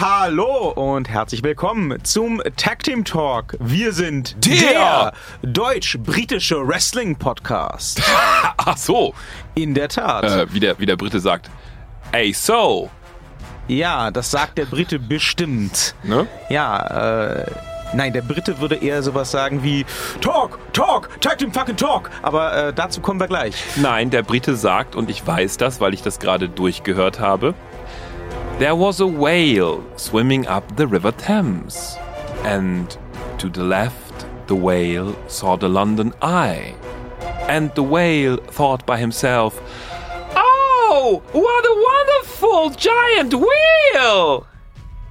Hallo und herzlich willkommen zum Tag Team Talk. Wir sind Der- der deutsch-britische Wrestling Podcast. Ach so, In der Tat. äh, wie, der, wie der Brite sagt. Ey, so. Ja, das sagt der Brite bestimmt. Ne? Ja, äh, nein, der Brite würde eher sowas sagen wie Talk, Talk, Tag Team fucking Talk. Aber äh, dazu kommen wir gleich. Nein, der Brite sagt, und ich weiß das, weil ich das gerade durchgehört habe, There was a whale swimming up the River Thames. And to the left, the whale saw the London Eye. And the whale thought by himself, Oh, what a wonderful giant whale!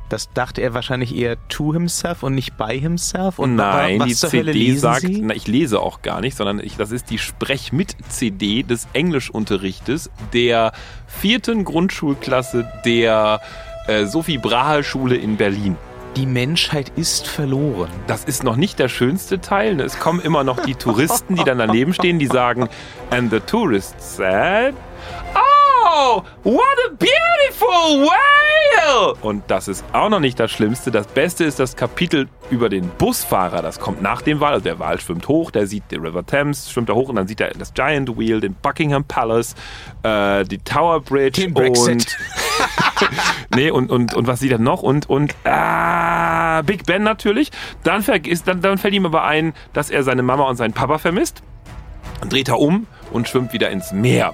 Das dachte er wahrscheinlich eher to himself und nicht by himself. Und Nein, die CD sagt, na, ich lese auch gar nicht, sondern ich, das ist die Sprech-mit-CD des Englischunterrichtes der vierten Grundschulklasse der äh, Sophie Brahe Schule in Berlin. Die Menschheit ist verloren. Das ist noch nicht der schönste Teil. ne? Es kommen immer noch die Touristen, die dann daneben stehen, die sagen, and the tourist said, Oh, what a beautiful whale! Und das ist auch noch nicht das Schlimmste. Das Beste ist das Kapitel über den Busfahrer. Das kommt nach dem Wal. Also der Wal schwimmt hoch, der sieht den River Thames, schwimmt da hoch und dann sieht er das Giant Wheel, den Buckingham Palace, äh, die Tower Bridge Den Brexit. und nee, und, und, und was sieht er noch? Und, und ah, Big Ben natürlich. Dann, vergisst, dann, dann fällt ihm aber ein, dass er seine Mama und seinen Papa vermisst. Dann dreht er um und schwimmt wieder ins Meer.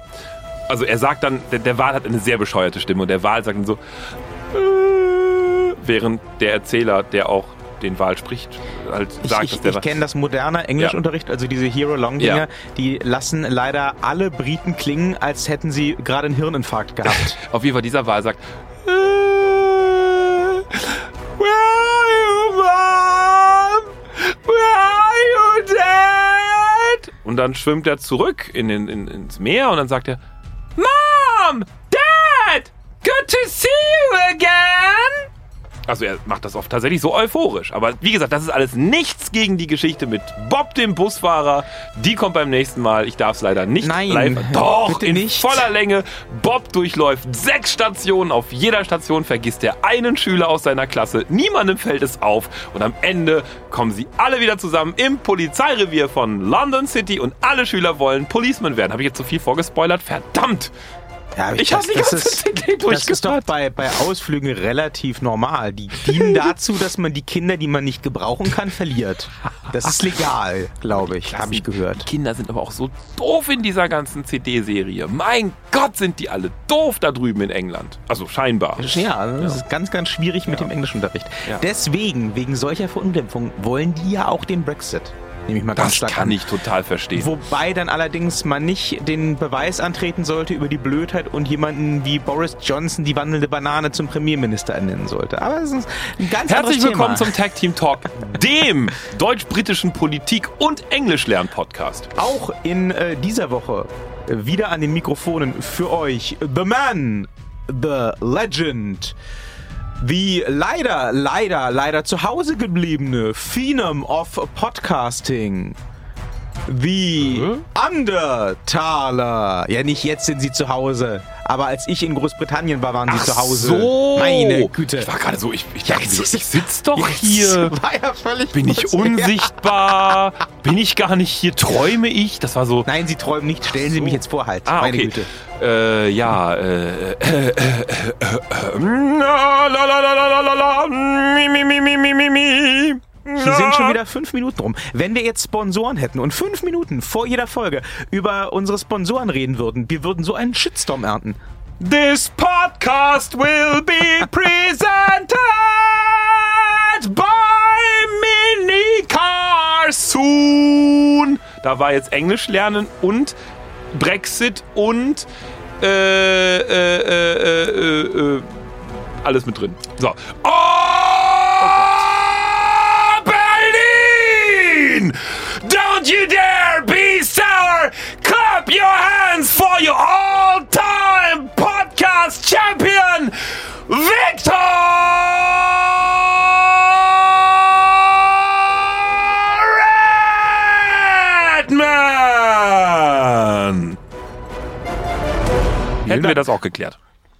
Also er sagt dann, der, der Wal hat eine sehr bescheuerte Stimme und der Wal sagt dann so, äh, während der Erzähler, der auch den Wal spricht, halt Ich, sagt, ich, dass der ich kenne das moderne Englischunterricht, also diese Hero-Long-Dinger, Ja. die lassen leider alle Briten klingen, als hätten sie gerade einen Hirninfarkt gehabt. Auf jeden Fall dieser Wal sagt, äh, Where are you, Mom? Where are you, Dad? Und dann schwimmt er zurück in in, ins Meer und dann sagt er, Mom! Dad! Good to see you again! Also er macht das oft tatsächlich so euphorisch. Aber wie gesagt, das ist alles nichts gegen die Geschichte mit Bob, dem Busfahrer. Die kommt beim nächsten Mal. Ich darf es leider nicht Nein, live. Doch, in nicht. voller Länge. Bob durchläuft sechs Stationen. Auf jeder Station vergisst er einen Schüler aus seiner Klasse. Niemandem fällt es auf. Und am Ende kommen sie alle wieder zusammen im Polizeirevier von London City und alle Schüler wollen Policeman werden. Habe ich jetzt so viel vorgespoilert? Verdammt! Ja, Ich habe die ganze CD Das ist doch bei, bei Ausflügen relativ normal. Die dienen dazu, dass man die Kinder, die man nicht gebrauchen kann, verliert. Das ist legal, glaube ich, habe ich Die gehört. Kinder sind aber auch so doof in dieser ganzen CD-Serie. Mein Gott, sind die alle doof da drüben in England. Also scheinbar. Ja, das ist ganz, ganz schwierig mit dem Englischunterricht. Ja. Deswegen, wegen solcher Verunglimpfung, wollen die ja auch den Brexit. Nehme ich mal ganz Das stark kann an. ich total verstehen. Wobei dann allerdings man nicht den Beweis antreten sollte über die Blödheit und jemanden wie Boris Johnson die wandelnde Banane zum Premierminister ernennen sollte. Aber es ist ein ganz Herzlich willkommen Thema. zum Tag Team Talk, dem deutsch-britischen Politik- und Englischlern-Podcast. Auch in äh, dieser Woche äh, wieder an den Mikrofonen für euch The Man, The Legend, the leider, leider, leider zu Hause gebliebene Phenom of Podcasting. The Undertaler. Ja, nicht jetzt sind sie zu Hause. Aber als ich in Großbritannien war, waren sie zu Hause. so. Meine Güte. Ich war gerade so, ich, ich dachte, jetzt ich sitz doch hier. War ja völlig Bin ich unsichtbar? Bin ich gar nicht hier? Träume ich? Das war so. Nein, sie träumen nicht. Stellen Sie so. mich jetzt vor, halt. Ah, Meine okay. Güte. Äh, ja, äh, äh, äh, äh, äh, la, la, la, la, la, la, la, mi, mi, mi, mi, mi, mi, mi. Hier sind schon wieder fünf Minuten rum. Wenn wir jetzt Sponsoren hätten und fünf Minuten vor jeder Folge über unsere Sponsoren reden würden, wir würden so einen Shitstorm ernten. This podcast will be presented by Minicar soon. Da war jetzt Englisch lernen und Brexit und äh, äh, äh, äh, äh, alles mit drin. So. Oh, Berlin! Don't you dare be sour! Clap your hands for your all-time podcast champion, Victor Redman! Hätten wir das auch geklärt.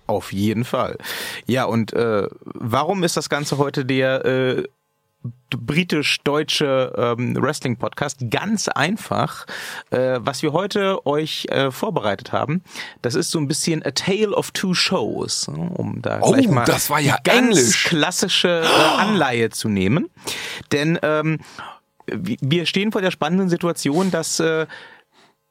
Auf jeden Fall. Ja, und äh, warum ist das Ganze heute der äh, britisch-deutsche ähm, Wrestling-Podcast. Ganz einfach. Äh, was wir heute euch äh, vorbereitet haben, das ist so ein bisschen A Tale of Two Shows, ne, um da Oh, gleich mal das war ja ganz Englisch. klassische äh, Anleihe zu nehmen. Denn ähm, wir- wir stehen vor der spannenden Situation, dass äh,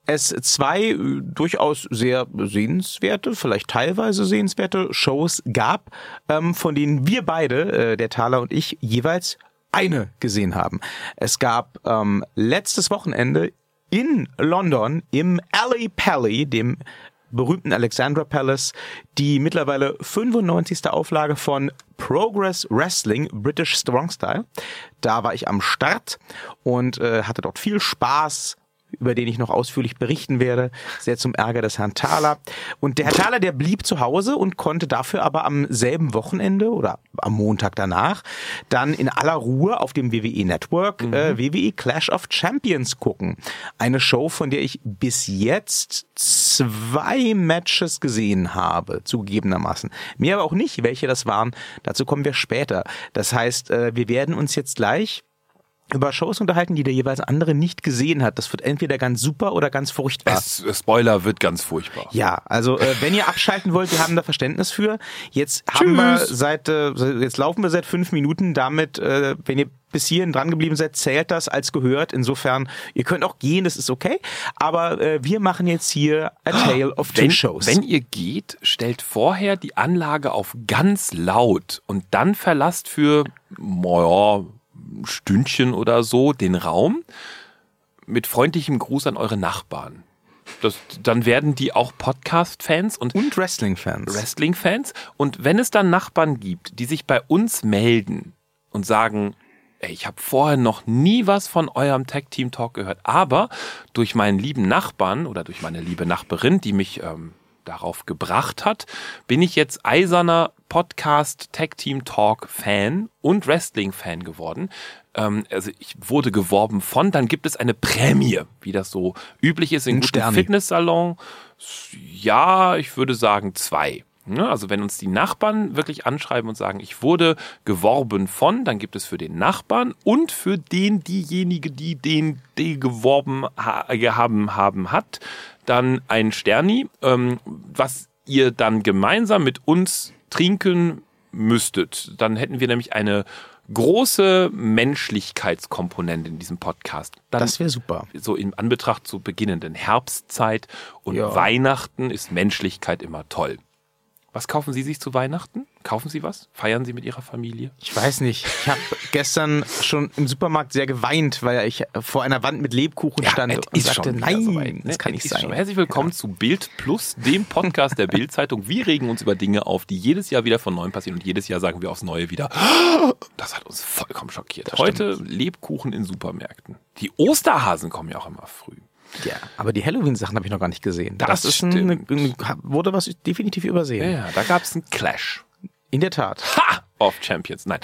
es zwei äh, durchaus sehr sehenswerte, vielleicht teilweise sehenswerte Shows gab, ähm, von denen wir beide, äh, der Thaler und ich, jeweils eine gesehen haben. Es gab ähm, letztes Wochenende in London im Alley Pally, dem berühmten Alexandra Palace, die mittlerweile 95. Auflage von Progress Wrestling British Strong Style. Da war ich am Start und äh, hatte dort viel Spaß, über den ich noch ausführlich berichten werde, sehr zum Ärger des Herrn Thaler. Und der Herr Thaler, der blieb zu Hause und konnte dafür aber am selben Wochenende oder am Montag danach dann in aller Ruhe auf dem WWE Network äh, WWE Clash of Champions gucken. Eine Show, von der ich bis jetzt zwei Matches gesehen habe, zugegebenermaßen. Mehr aber auch nicht, welche das waren. Dazu kommen wir später. Das heißt, äh, wir werden uns jetzt gleich über Shows unterhalten, die der jeweils andere nicht gesehen hat. Das wird entweder ganz super oder ganz furchtbar. Es, Spoiler wird ganz furchtbar. Ja, also äh, wenn ihr abschalten wollt, wir haben da Verständnis für. Jetzt haben wir seit äh, jetzt laufen wir seit fünf Minuten damit, äh, wenn ihr bis hierhin dran geblieben seid, zählt das als gehört. Insofern, ihr könnt auch gehen, das ist okay. Aber äh, wir machen jetzt hier A Tale of Two Wenn, Shows. wenn ihr geht, stellt vorher die Anlage auf ganz laut und dann verlasst für, naja, ein Stündchen oder so den Raum mit freundlichem Gruß an eure Nachbarn. Das, dann werden die auch Podcast-Fans und und Wrestling-Fans. Wrestling-Fans. Und wenn es dann Nachbarn gibt, die sich bei uns melden und sagen, ey, ich habe vorher noch nie was von eurem Tag Team Talk gehört, aber durch meinen lieben Nachbarn oder durch meine liebe Nachbarin, die mich ähm, darauf gebracht hat, bin ich jetzt eiserner Podcast Tag Team Talk Fan und Wrestling Fan geworden. Ähm, also ich wurde geworben von, dann gibt es eine Prämie, wie das so üblich ist in Sterni. Fitnesssalon. Ja, ich würde sagen zwei. Ne, Also wenn uns die Nachbarn wirklich anschreiben und sagen, ich wurde geworben von, dann gibt es für den Nachbarn und für den diejenige, die den die geworben ha haben, haben hat, dann ein Sterni, ähm, was ihr dann gemeinsam mit uns trinken müsstet. Dann hätten wir nämlich eine große Menschlichkeitskomponente in diesem Podcast. Dann das wäre super. so in Anbetracht zur beginnenden Herbstzeit und Ja. Weihnachten ist Menschlichkeit immer toll. Was kaufen Sie sich zu Weihnachten? Kaufen Sie was? Feiern Sie mit Ihrer Familie? Ich weiß nicht. Ich habe gestern schon im Supermarkt sehr geweint, weil ich vor einer Wand mit Lebkuchen stand es und sagte, wieder nein, soweit, ne? das kann nicht ist sein. schon- Herzlich willkommen zu Bild Plus, dem Podcast der Bild-Zeitung. Wir regen uns über Dinge auf, die jedes Jahr wieder von neuem passieren und jedes Jahr sagen wir aufs Neue wieder. Das hat uns vollkommen schockiert. Heute Lebkuchen in Supermärkten. Die Osterhasen kommen ja auch immer früh. Ja, aber die Halloween-Sachen habe ich noch gar nicht gesehen. Das ist ein, stimmt. ein, wurde was definitiv übersehen. Ja, da gab es einen Clash. In der Tat. Ha! Of Champions. Nein.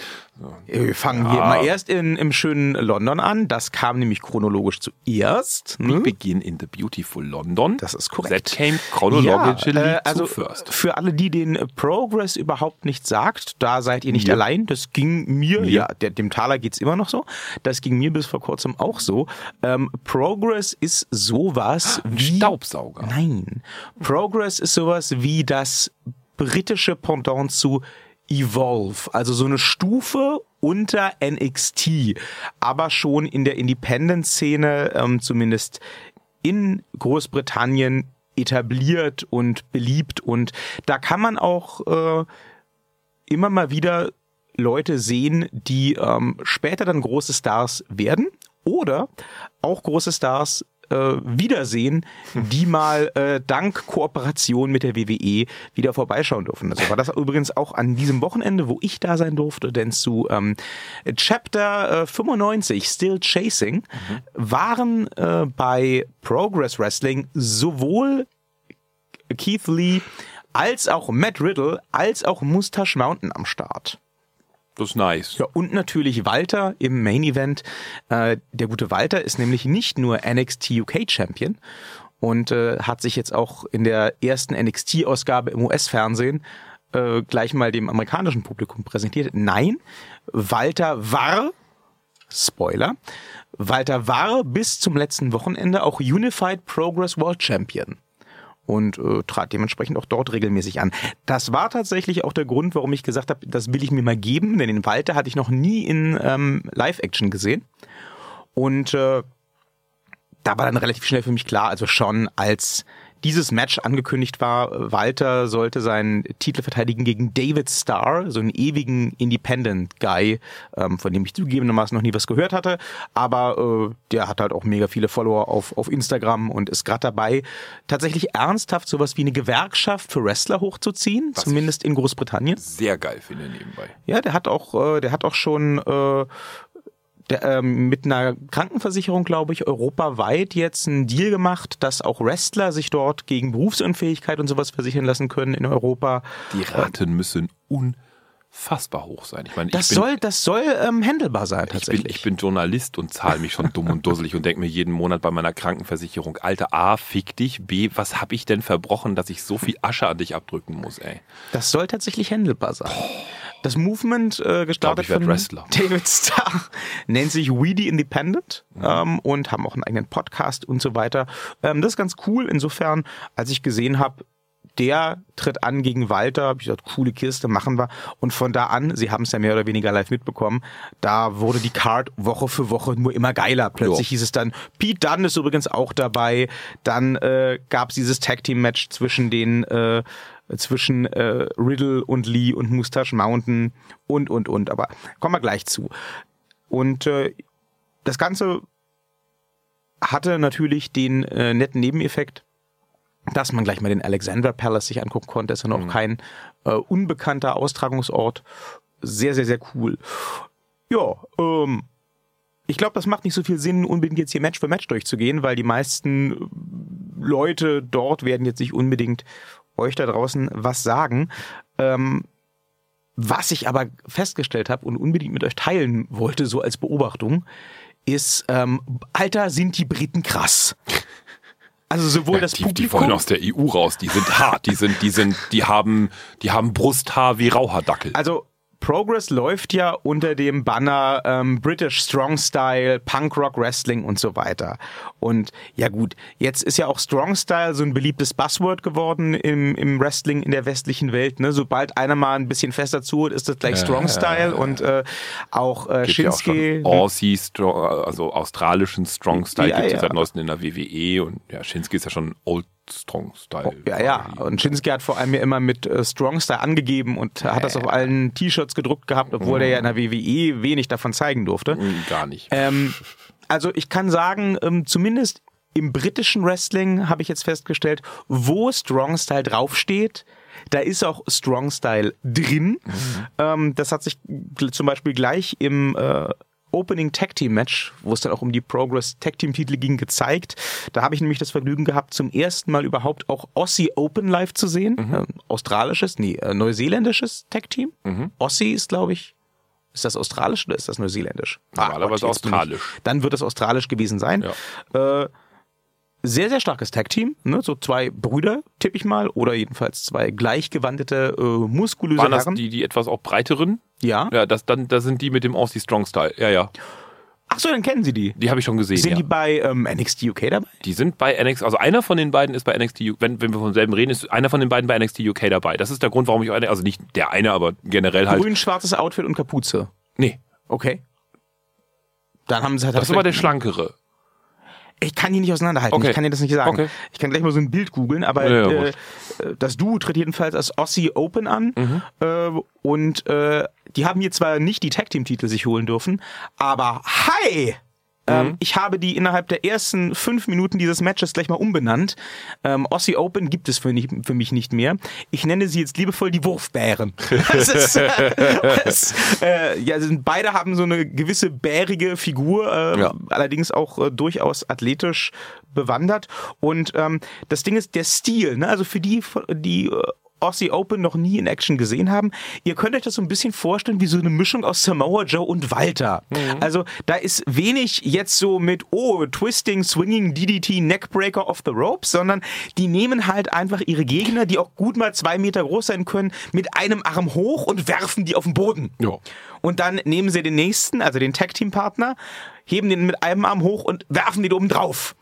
Wir fangen hier mal erst in, im schönen London an. Das kam nämlich chronologisch zuerst. We Ne? begin in the beautiful London. Das ist korrekt. That came chronologically Ja, äh, also zu first. für alle, die den Progress überhaupt nicht sagt, da seid ihr nicht Mir. allein. Das ging mir, ja, der, dem Taler geht's immer noch so. Das ging mir bis vor kurzem auch so. Ähm, Progress ist sowas wie Staubsauger. Nein. Progress ist sowas wie das britische Pendant zu Evolve, also so eine Stufe unter NXT, aber schon in der Independent-Szene, ähm, zumindest in Großbritannien etabliert und beliebt. Und da kann man auch äh, immer mal wieder Leute sehen, die ähm, später dann große Stars werden oder auch große Stars äh, wiedersehen, die mal äh, dank Kooperation mit der WWE wieder vorbeischauen dürfen. Also war das übrigens auch an diesem Wochenende, wo ich da sein durfte, denn zu ähm, Chapter äh, 95, Still Chasing, waren äh, bei Progress Wrestling sowohl Keith Lee als auch Matt Riddle als auch Mustache Mountain am Start. Das ist nice. Ja, und natürlich Walter im Main Event. Äh, der gute Walter ist nämlich nicht nur NXT UK Champion und äh, hat sich jetzt auch in der ersten NXT-Ausgabe im US-Fernsehen äh, gleich mal dem amerikanischen Publikum präsentiert. Nein, Walter war, Spoiler, Walter war bis zum letzten Wochenende auch Unified Progress World Champion und äh, trat dementsprechend auch dort regelmäßig an. Das war tatsächlich auch der Grund, warum ich gesagt habe, das will ich mir mal geben, denn den Walter hatte ich noch nie in ähm, Live-Action gesehen. Und äh, da war dann relativ schnell für mich klar, also schon als dieses Match angekündigt war, Walter sollte seinen Titel verteidigen gegen David Starr, so einen ewigen Independent Guy, ähm, von dem ich zugegebenermaßen noch nie was gehört hatte, aber äh, der hat halt auch mega viele Follower auf, auf Instagram und ist gerade dabei, tatsächlich ernsthaft sowas wie eine Gewerkschaft für Wrestler hochzuziehen, Was zumindest in Großbritannien. Sehr geil finde nebenbei. Ja, der hat auch, äh, der hat auch schon äh, ähm, mit einer Krankenversicherung, glaube ich, europaweit jetzt einen Deal gemacht, dass auch Wrestler sich dort gegen Berufsunfähigkeit und sowas versichern lassen können in Europa. Die Raten müssen unfassbar hoch sein. Ich meine, Das ich bin, soll, das soll ähm, handelbar sein ich bin, tatsächlich. ich bin Journalist und zahle mich schon dumm und dusselig und denke mir jeden Monat bei meiner Krankenversicherung, Alter, A, fick dich, B, was habe ich denn verbrochen, dass ich so viel Asche an dich abdrücken muss, ey. Das soll tatsächlich handelbar sein. Das Movement, äh, gestartet werd von Wrestler. David Starr, nennt sich Weedy Independent Mhm. ähm, und haben auch einen eigenen Podcast und so weiter. Ähm, das ist ganz cool. Insofern, als ich gesehen habe, der tritt an gegen Walter, habe ich gesagt, coole Kiste, machen wir. Und von da an, Sie haben es ja mehr oder weniger live mitbekommen, da wurde die Card Woche für Woche nur immer geiler. Plötzlich Jo. hieß es dann, Pete Dunne ist übrigens auch dabei. Dann äh, gab es dieses Tag Team Match zwischen den äh, zwischen äh, Riddle und Lee und Mustache Mountain und und und. Aber kommen wir gleich zu. Und äh, das Ganze hatte natürlich den äh, netten Nebeneffekt, dass man gleich mal den Alexandra Palace sich angucken konnte. Ist ja noch kein äh, unbekannter Austragungsort. Sehr, sehr, sehr cool. Ja, ähm, ich glaube, das macht nicht so viel Sinn, unbedingt jetzt hier Match für Match durchzugehen, weil die meisten Leute dort werden jetzt nicht unbedingt euch da draußen was sagen. Ähm, was ich aber festgestellt habe und unbedingt mit euch teilen wollte, so als Beobachtung, ist, ähm, Alter, sind die Briten krass. Also sowohl das die, die Publikum, wollen aus der EU raus, die sind hart, die sind, die sind, die haben, die haben Brusthaar wie Raucherdackel. also Progress läuft ja unter dem Banner ähm, British Strong Style, Punk Rock Wrestling und so weiter. Und ja gut, jetzt ist ja auch Strong Style so ein beliebtes Buzzword geworden im, im Wrestling in der westlichen Welt. Ne? Sobald einer mal ein bisschen fester zuhört, ist das gleich Strong Style und äh, auch äh, Gibt ja auch Shinsuke. Aussie, also australischen Strong Style Ja, gibt es ja. seit neuestem in der WWE und ja, Shinsuke ist ja schon Old Strong Style. Ja, ja. Und Shinsuke hat vor allem ja immer mit äh, Strong Style angegeben und hat das auf allen T-Shirts gedruckt gehabt, obwohl er ja in der WWE wenig davon zeigen durfte. Hm, Gar nicht. Ähm, also ich kann sagen, ähm, zumindest im britischen Wrestling habe ich jetzt festgestellt, wo Strong Style draufsteht, da ist auch Strong Style drin. Ähm, das hat sich zum Beispiel gleich im äh, Opening Tag Team Match, wo es dann auch um die Progress Tag Team Titel ging, gezeigt. Da habe ich nämlich das Vergnügen gehabt, zum ersten Mal überhaupt auch Aussie Open live zu sehen. Ähm, australisches, nee, äh, neuseeländisches Tag Team. Aussie ist, glaube ich, ist das australisch oder ist das neuseeländisch? Normalerweise jetzt bin ich- australisch. Dann wird es australisch gewesen sein. Äh, sehr, sehr starkes Tag-Team. Ne? So zwei Brüder, tippe ich mal. Oder jedenfalls zwei gleichgewandete, äh, muskulöse Waren das Herren. die, die etwas auch breiteren? Ja. Ja, das, dann, das sind die mit dem Aussie Strong Style. Ja, ja. Ach so, dann kennen Sie die. Die habe ich schon gesehen. Sind ja. die bei ähm, NXT UK dabei? Die sind bei NXT, also einer von den beiden ist bei NXT UK, wenn, wenn wir vom selben reden, ist einer von den beiden bei NXT UK dabei. Das ist der Grund, warum ich, eine- also nicht der eine, aber generell halt. Grün, schwarzes Outfit und Kapuze. Nee, Okay. Dann haben sie halt. das ist aber der schlankere. Ich kann die nicht auseinanderhalten. Okay. Ich kann dir das nicht sagen. Okay. Ich kann gleich mal so ein Bild googeln, aber Ja, äh, äh, das Duo tritt jedenfalls als Aussie Open an Mhm. äh, und äh, die haben hier zwar nicht die Tag Team Titel sich holen dürfen, aber hi! Mhm. Ähm, ich habe die innerhalb der ersten fünf Minuten dieses Matches gleich mal umbenannt. Ähm, Aussie Open gibt es für, nicht, für mich nicht mehr. Ich nenne sie jetzt liebevoll die Wurfbären. Das ist, äh, das, äh, ja, sind, beide haben so eine gewisse bärige Figur, äh, Ja. allerdings auch äh, durchaus athletisch bewandert. Und ähm, das Ding ist der Stil, ne? Also für die, die äh, Aussie Open noch nie in Action gesehen haben, ihr könnt euch das so ein bisschen vorstellen wie so eine Mischung aus Samoa Joe und Walter. Also da ist wenig jetzt so mit, oh, Twisting, Swinging, DDT, Neckbreaker off the ropes, sondern die nehmen halt einfach ihre Gegner, die auch gut mal zwei Meter groß sein können, mit einem Arm hoch und werfen die auf den Boden. Ja. Und dann nehmen sie den nächsten, also den Tag-Team-Partner, heben den mit einem Arm hoch und werfen den oben drauf.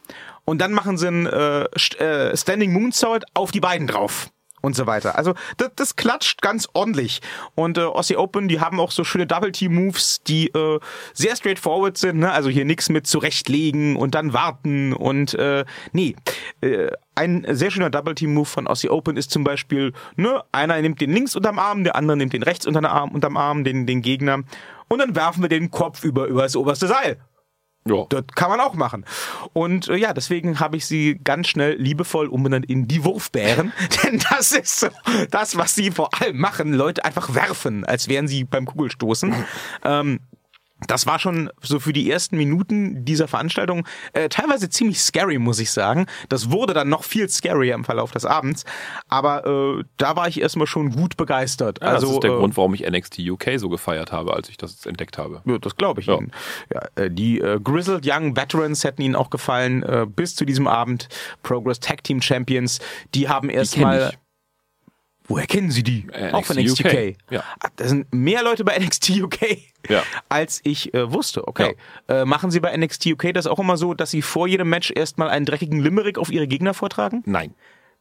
Und dann machen sie einen äh, äh, Standing Moonsault auf die beiden drauf. Und so weiter. Also das, das klatscht ganz ordentlich. Und äh, Aussie Open, die haben auch so schöne Double-Team-Moves, die äh, sehr straightforward sind. Ne? Also hier nichts mit zurechtlegen und dann warten. Und äh, nee, äh, ein sehr schöner Double-Team-Move von Aussie Open ist zum Beispiel, ne, einer nimmt den links unterm Arm, der andere nimmt den rechts unterm Arm, unterm Arm den, den Gegner. Und dann werfen wir den Kopf über, über das oberste Seil. Ja. Das kann man auch machen. Und äh, ja, deswegen habe ich sie ganz schnell liebevoll umbenannt in die Wurfbären. Denn das ist so das, was sie vor allem machen. Leute einfach werfen, als wären sie beim Kugelstoßen. ähm, das war schon so für die ersten Minuten dieser Veranstaltung äh, teilweise ziemlich scary, muss ich sagen. Das wurde dann noch viel scarier im Verlauf des Abends. Aber äh, da war ich erstmal schon gut begeistert. Ja, also, das ist der äh, Grund, warum ich NXT UK so gefeiert habe, als ich das entdeckt habe. Ja, das glaube ich Ja. Ihnen. Ja, äh, die äh, Grizzled Young Veterans hätten Ihnen auch gefallen äh, bis zu diesem Abend. Progress Tag Team Champions. Die haben erstmal. Woher kennen Sie die? Äh, auch von NXT NXT UK. UK. Ja. Da sind mehr Leute bei NXT UK, Ja. als ich äh, wusste. Okay. Äh, machen Sie bei NXT UK das auch immer so, dass Sie vor jedem Match erstmal einen dreckigen Limerick auf Ihre Gegner vortragen? Nein.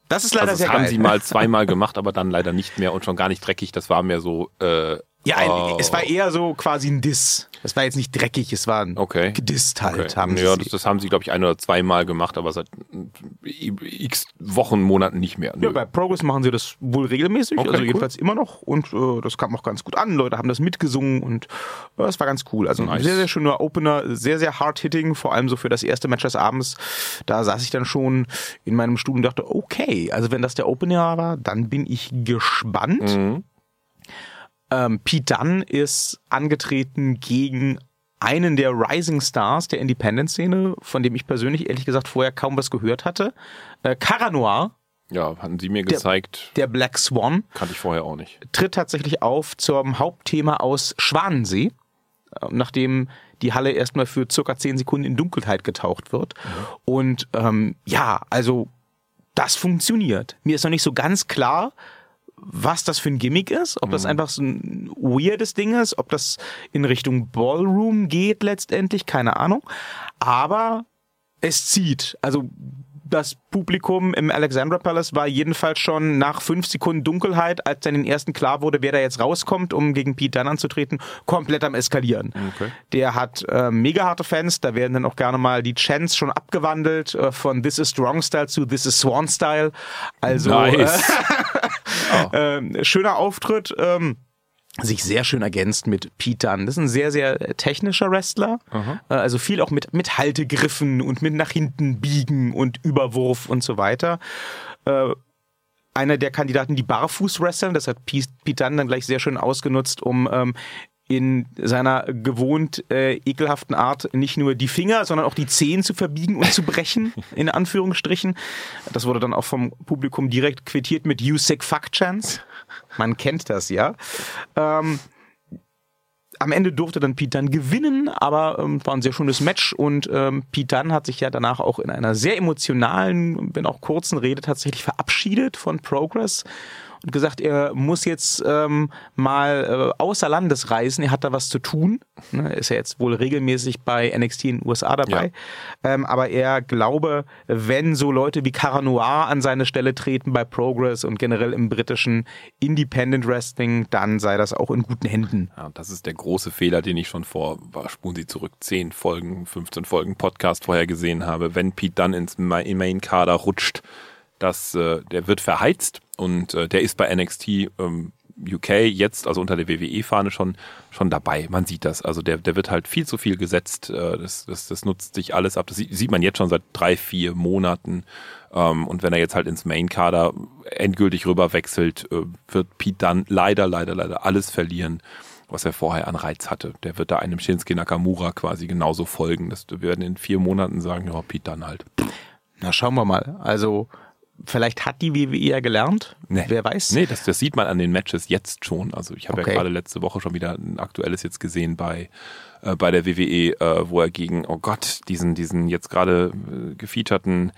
Das ist leider Also das sehr haben geil. sie mal zweimal gemacht, aber dann leider nicht mehr und schon gar nicht dreckig. Das war mehr so. Äh, Ja, ein, oh. es war eher so quasi ein Diss. Es war jetzt nicht dreckig, es war ein Okay. gedisst halt. Okay. Haben ja, sie. das, das haben sie, glaube ich, ein oder zweimal gemacht, aber seit äh, x Wochen, Monaten nicht mehr. Ja, Nö. bei Progress machen sie das wohl regelmäßig, Okay, also cool. jedenfalls immer noch und äh, das kam auch ganz gut an. Leute haben das mitgesungen und äh, es war ganz cool. Also ein Nice. sehr, sehr schöner Opener, sehr, sehr hard-hitting, vor allem so für das erste Match des Abends. Da saß ich dann schon in meinem Stuhl und dachte, okay, also wenn das der Opener war, dann bin ich gespannt. Mhm. Ähm, Pete Dunne ist angetreten gegen einen der Rising Stars der Independent-Szene, von dem ich persönlich ehrlich gesagt vorher kaum was gehört hatte. Äh, Cara Noir, Ja, hatten sie mir gezeigt. der Black Swan, Kannte ich vorher auch nicht. tritt tatsächlich auf zum Hauptthema aus Schwanensee, äh, nachdem die Halle erstmal für circa 10 Sekunden in Dunkelheit getaucht wird. Und ähm, ja, also das funktioniert. Mir ist noch nicht so ganz klar, was das für ein Gimmick ist, ob das einfach so ein weirdes Ding ist, ob das in Richtung Ballroom geht letztendlich, keine Ahnung. Aber es zieht. Also das Publikum im Alexandra Palace war jedenfalls schon nach fünf Sekunden Dunkelheit, als dann den ersten klar wurde, wer da jetzt rauskommt, um gegen Pete Dunne anzutreten, komplett am Eskalieren. Okay. Der hat äh, mega harte Fans, da werden dann auch gerne mal die Chants schon abgewandelt äh, von This is Strong Style zu This is Swan Style. Also Nice. ähm, schöner Auftritt. Ähm, sich sehr schön ergänzt mit Pete Dunne. Das ist ein sehr, sehr technischer Wrestler. Äh, Also viel auch mit, mit Haltegriffen und mit nach hinten biegen und Überwurf und so weiter. Äh, einer der Kandidaten, die barfuß wresteln, das hat Pete Dunne dann gleich sehr schön ausgenutzt, um ähm, in seiner gewohnt äh, ekelhaften Art nicht nur die Finger, sondern auch die Zehen zu verbiegen und zu brechen, in Anführungsstrichen. Das wurde dann auch vom Publikum direkt quittiert mit You Sick Fuck Chance. Man kennt das ja. Ähm, am Ende durfte dann Pete Dunne gewinnen, aber ähm, war ein sehr schönes Match und ähm, Pete Dunne hat sich ja danach auch in einer sehr emotionalen, wenn auch kurzen Rede tatsächlich verabschiedet von Progress und gesagt, er muss jetzt ähm, mal äh, außer Landes reisen, er hat da was zu tun. Ne, ist ja jetzt wohl regelmäßig bei NXT in den USA dabei. Ähm, aber er glaube, wenn so Leute wie Cara Noir an seine Stelle treten bei Progress und generell im britischen Independent Wrestling, dann sei das auch in guten Händen. Ja, das ist der große Fehler, den ich schon vor, war, spulen Sie zurück, 10 Folgen, 15 Folgen Podcast vorher gesehen habe. Wenn Pete dann ins Main-Kader rutscht, das, äh, der wird verheizt und äh, der ist bei NXT ähm, UK jetzt, also unter der WWE-Fahne schon, schon dabei. Man sieht das. Also der, der wird halt viel zu viel gesetzt. Äh, das, das, das nutzt sich alles ab. Das sieht, sieht man jetzt schon seit drei, vier Monaten. Ähm, und wenn er jetzt halt ins Main-Kader endgültig rüber wechselt, äh, wird Pete dann leider, leider, leider alles verlieren was er vorher an Reiz hatte. Der wird da einem Shinsuke Nakamura quasi genauso folgen. Das, wir werden in vier Monaten sagen, ja, Pete dann halt. Na, schauen wir mal. Also Vielleicht hat die WWE ja gelernt. Nee. Wer weiß. Nee, das, das sieht man an den Matches jetzt schon. Also ich habe Okay. ja gerade letzte Woche schon wieder ein aktuelles jetzt gesehen bei, äh, bei der WWE, äh, wo er gegen, oh Gott, diesen, diesen jetzt gerade äh, gefeaturten,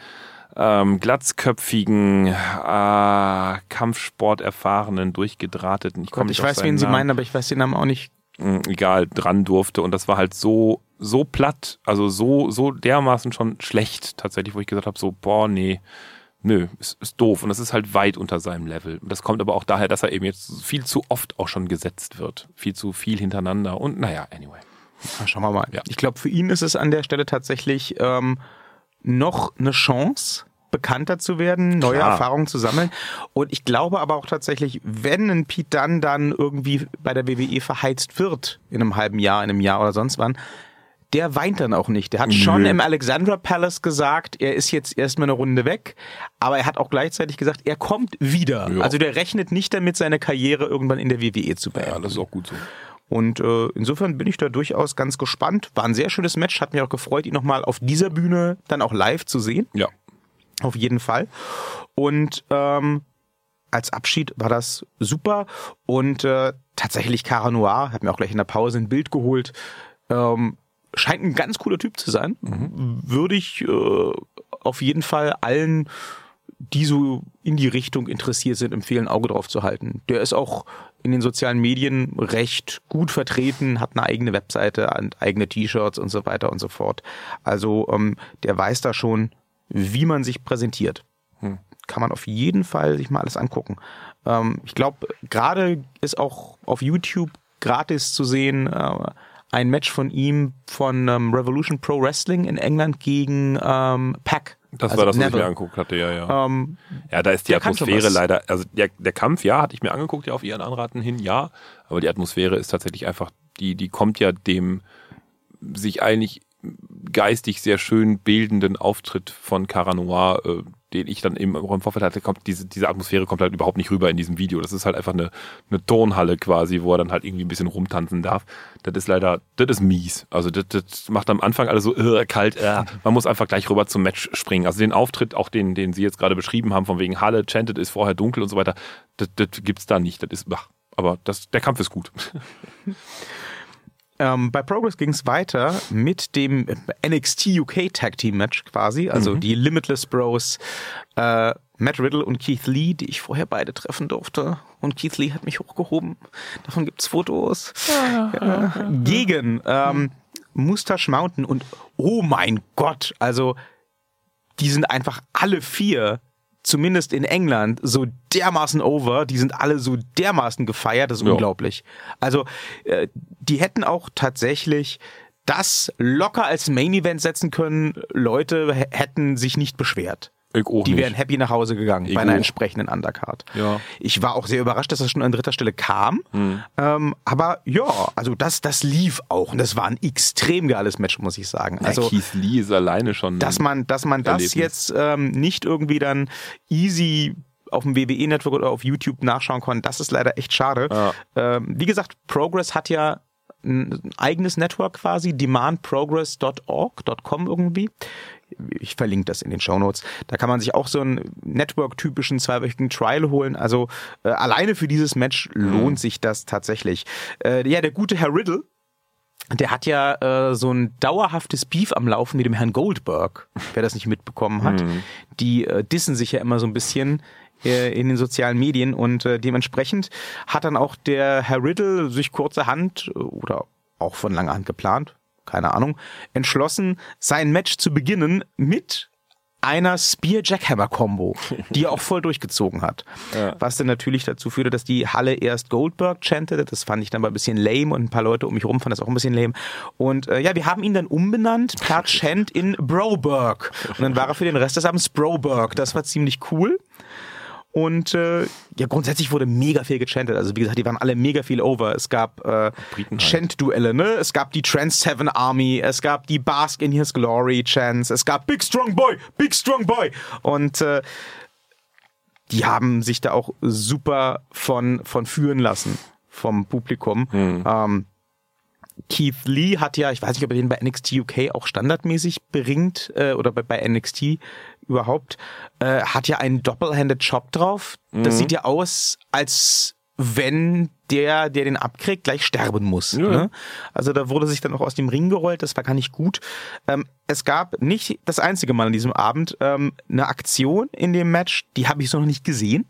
ähm, glatzköpfigen, äh, Kampfsport erfahrenen, durchgedrahteten, ich, Gott, ich weiß, wen Sie Namen. meinen, aber ich weiß den Namen auch nicht. mh, egal, dran durfte. Und das war halt so, so platt, also so, so dermaßen schon schlecht tatsächlich, wo ich gesagt habe, so, boah, nee, nö, ist, ist doof. Und das ist halt weit unter seinem Level. Das kommt aber auch daher, dass er eben jetzt viel zu oft auch schon gesetzt wird. Viel zu viel hintereinander. Und naja, anyway. Na, schauen wir mal. Ja. Ich glaube, für ihn ist es an der Stelle tatsächlich ähm, noch eine Chance, bekannter zu werden, neue Klar. Erfahrungen zu sammeln. Und ich glaube aber auch tatsächlich, wenn ein Pete Dunne dann irgendwie bei der WWE verheizt wird, in einem halben Jahr, in einem Jahr oder sonst wann, der weint dann auch nicht. Der hat schon im Alexandra Palace gesagt, er ist jetzt erstmal eine Runde weg, aber er hat auch gleichzeitig gesagt, er kommt wieder. Ja. Also der rechnet nicht damit, seine Karriere irgendwann in der WWE zu beenden. Ja, das ist auch gut so. Und äh, insofern bin ich da durchaus ganz gespannt. War ein sehr schönes Match, hat mich auch gefreut, ihn nochmal auf dieser Bühne dann auch live zu sehen. Ja. Auf jeden Fall. Und ähm, als Abschied war das super. Und äh, tatsächlich Cara Noir, hat mir auch gleich in der Pause ein Bild geholt. Ähm, scheint ein ganz cooler Typ zu sein. Würde ich äh, auf jeden Fall allen, die so in die Richtung interessiert sind, empfehlen, Auge drauf zu halten. Der ist auch in den sozialen Medien recht gut vertreten, hat eine eigene Webseite und eigene T-Shirts und so weiter und so fort. Also ähm, der weiß da schon, wie man sich präsentiert. Kann man auf jeden Fall sich mal alles angucken. Ähm, ich glaube, gerade ist auch auf YouTube gratis zu sehen äh, ein Match von ihm von ähm, Revolution Pro Wrestling in England gegen ähm, Pac. Das Also war das, was ich Neville. mir angeguckt hatte, ja, ja. Ähm, Ja, da ist die Atmosphäre leider, also der, der Kampf, ja, hatte ich mir angeguckt, ja, auf ihren Anraten hin, ja, aber die Atmosphäre ist tatsächlich einfach, die, die kommt ja dem sich eigentlich geistig sehr schön bildenden Auftritt von Cara Noir, äh, den ich dann eben auch im Vorfeld hatte, kommt diese, diese Atmosphäre kommt halt überhaupt nicht rüber in diesem Video. Das ist halt einfach eine, eine Turnhalle quasi, wo er dann halt irgendwie ein bisschen rumtanzen darf. Das ist leider, das ist mies. Also das, das macht am Anfang alles so äh, kalt. Äh. Man muss einfach gleich rüber zum Match springen. Also den Auftritt, auch den, den Sie jetzt gerade beschrieben haben, von wegen Halle, Chanted ist vorher dunkel und so weiter, das, das gibt's da nicht. Das ist, ach, aber das, der Kampf ist gut. Ähm, bei Progress ging es weiter mit dem NXT UK Tag Team Match quasi, also die Limitless Bros, äh, Matt Riddle und Keith Lee, die ich vorher beide treffen durfte. Und Keith Lee hat mich hochgehoben. Davon gibt's Fotos. Ja. Gegen ähm, Mustache Mountain und oh mein Gott, also die sind einfach alle vier, zumindest in England, so dermaßen over. Die sind alle so dermaßen gefeiert, das ist Ja. unglaublich. Also, äh, die hätten auch tatsächlich das locker als Main Event setzen können. Leute hätten sich nicht beschwert. Ich auch Die wären happy nach Hause gegangen Ich bei einer auch. entsprechenden Undercard. Ja. Ich war auch sehr überrascht, dass das schon an dritter Stelle kam. Ähm, aber ja, also das, das lief auch. Und das war ein extrem geiles Match, muss ich sagen. Also, Also Keith Lee ist alleine schon. dass man, dass man das Erlebnis. jetzt ähm, nicht irgendwie dann easy auf dem WWE-Network oder auf YouTube nachschauen kann, das ist leider echt schade. Ja. Ähm, wie gesagt, Progress hat ja ein eigenes Network quasi, demandprogress.org.com irgendwie. Ich verlinke das in den Shownotes. Da kann man sich auch so einen Network-typischen zweiwöchigen Trial holen. Also äh, alleine für dieses Match lohnt sich das tatsächlich. Äh, ja, der gute Herr Riddle, der hat ja äh, so ein dauerhaftes Beef am Laufen mit dem Herrn Goldberg, wer das nicht mitbekommen hat. Die äh, dissen sich ja immer so ein bisschen äh, in den sozialen Medien und äh, dementsprechend hat dann auch der Herr Riddle sich kurzerhand äh, oder auch von langer Hand geplant, keine Ahnung, entschlossen, sein Match zu beginnen mit einer Spear-Jackhammer-Combo, die er auch voll durchgezogen hat. Was dann natürlich dazu führte, dass die Halle erst Goldberg chantete. Das fand ich dann mal ein bisschen lame und ein paar Leute um mich rum fanden das auch ein bisschen lame. Und äh, ja, wir haben ihn dann umbenannt per Chant in Broberg. Und dann war er für den Rest des Abends Broberg. Das war ziemlich cool. Und äh, ja, grundsätzlich wurde mega viel gechantet. Also wie gesagt, die waren alle mega viel over. Es gab äh. Chant-Duelle, ne? Es gab die Trans Seven Army, es gab die Bask in His Glory Chants, es gab Big Strong Boy, Big Strong Boy. Und äh, die haben sich da auch super von, von führen lassen vom Publikum. Ähm, Keith Lee hat ja, ich weiß nicht, ob er den bei NXT UK auch standardmäßig bringt äh, oder bei, bei NXT überhaupt, äh, hat ja einen Doppelhanded Chop drauf. Das sieht ja aus, als wenn der, der den abkriegt, gleich sterben muss. Ja. Ne? Also da wurde sich dann auch aus dem Ring gerollt, das war gar nicht gut. Ähm, es gab nicht das einzige Mal an diesem Abend ähm, eine Aktion in dem Match, die habe ich so noch nicht gesehen.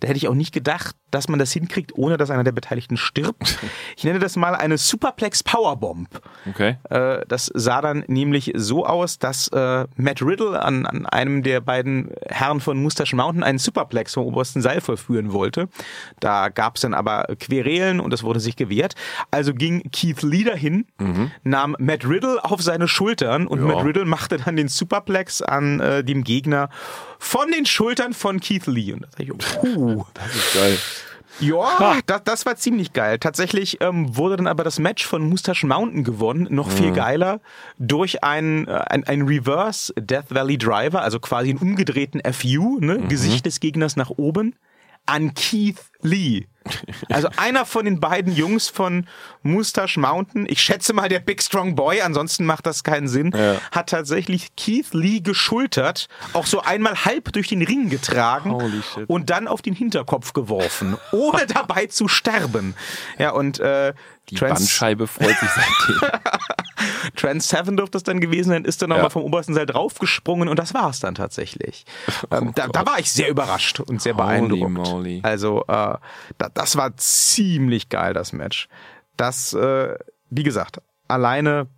Da hätte ich auch nicht gedacht, dass man das hinkriegt, ohne dass einer der Beteiligten stirbt. Ich nenne das mal eine Superplex Powerbomb. Okay. Äh, das sah dann nämlich so aus, dass äh, Matt Riddle an, an einem der beiden Herren von Mustache Mountain einen Superplex vom obersten Seil vollführen wollte. Da gab es dann aber Querelen und es wurde sich gewehrt. Also ging Keith Lee dahin, nahm Matt Riddle auf seine Schultern und Ja. Matt Riddle machte dann den Superplex an äh, dem Gegner von den Schultern von Keith Lee. Und da dachte ich, puh. Das ist geil. Ja, das, das war ziemlich geil. Tatsächlich ähm, wurde dann aber das Match von Mustache Mountain gewonnen, noch viel geiler, durch einen äh, ein, ein Reverse Death Valley Driver, also quasi einen umgedrehten FU, ne? Gesicht des Gegners nach oben, an Keith Lee. Also einer von den beiden Jungs von Mustache Mountain, ich schätze mal der Big Strong Boy, ansonsten macht das keinen Sinn, Ja. hat tatsächlich Keith Lee geschultert, auch so einmal halb durch den Ring getragen und dann auf den Hinterkopf geworfen, ohne dabei zu sterben. Ja, und äh, Die Trans, Bandscheibe freut sich seitdem. Trans 7 dürfte das dann gewesen sein, ist dann nochmal Ja. vom obersten Seil draufgesprungen und das war es dann tatsächlich. ähm, da, da war ich sehr überrascht und sehr Holy beeindruckt. moly. Also äh, da, das war ziemlich geil, das Match. Das, äh, wie gesagt, alleine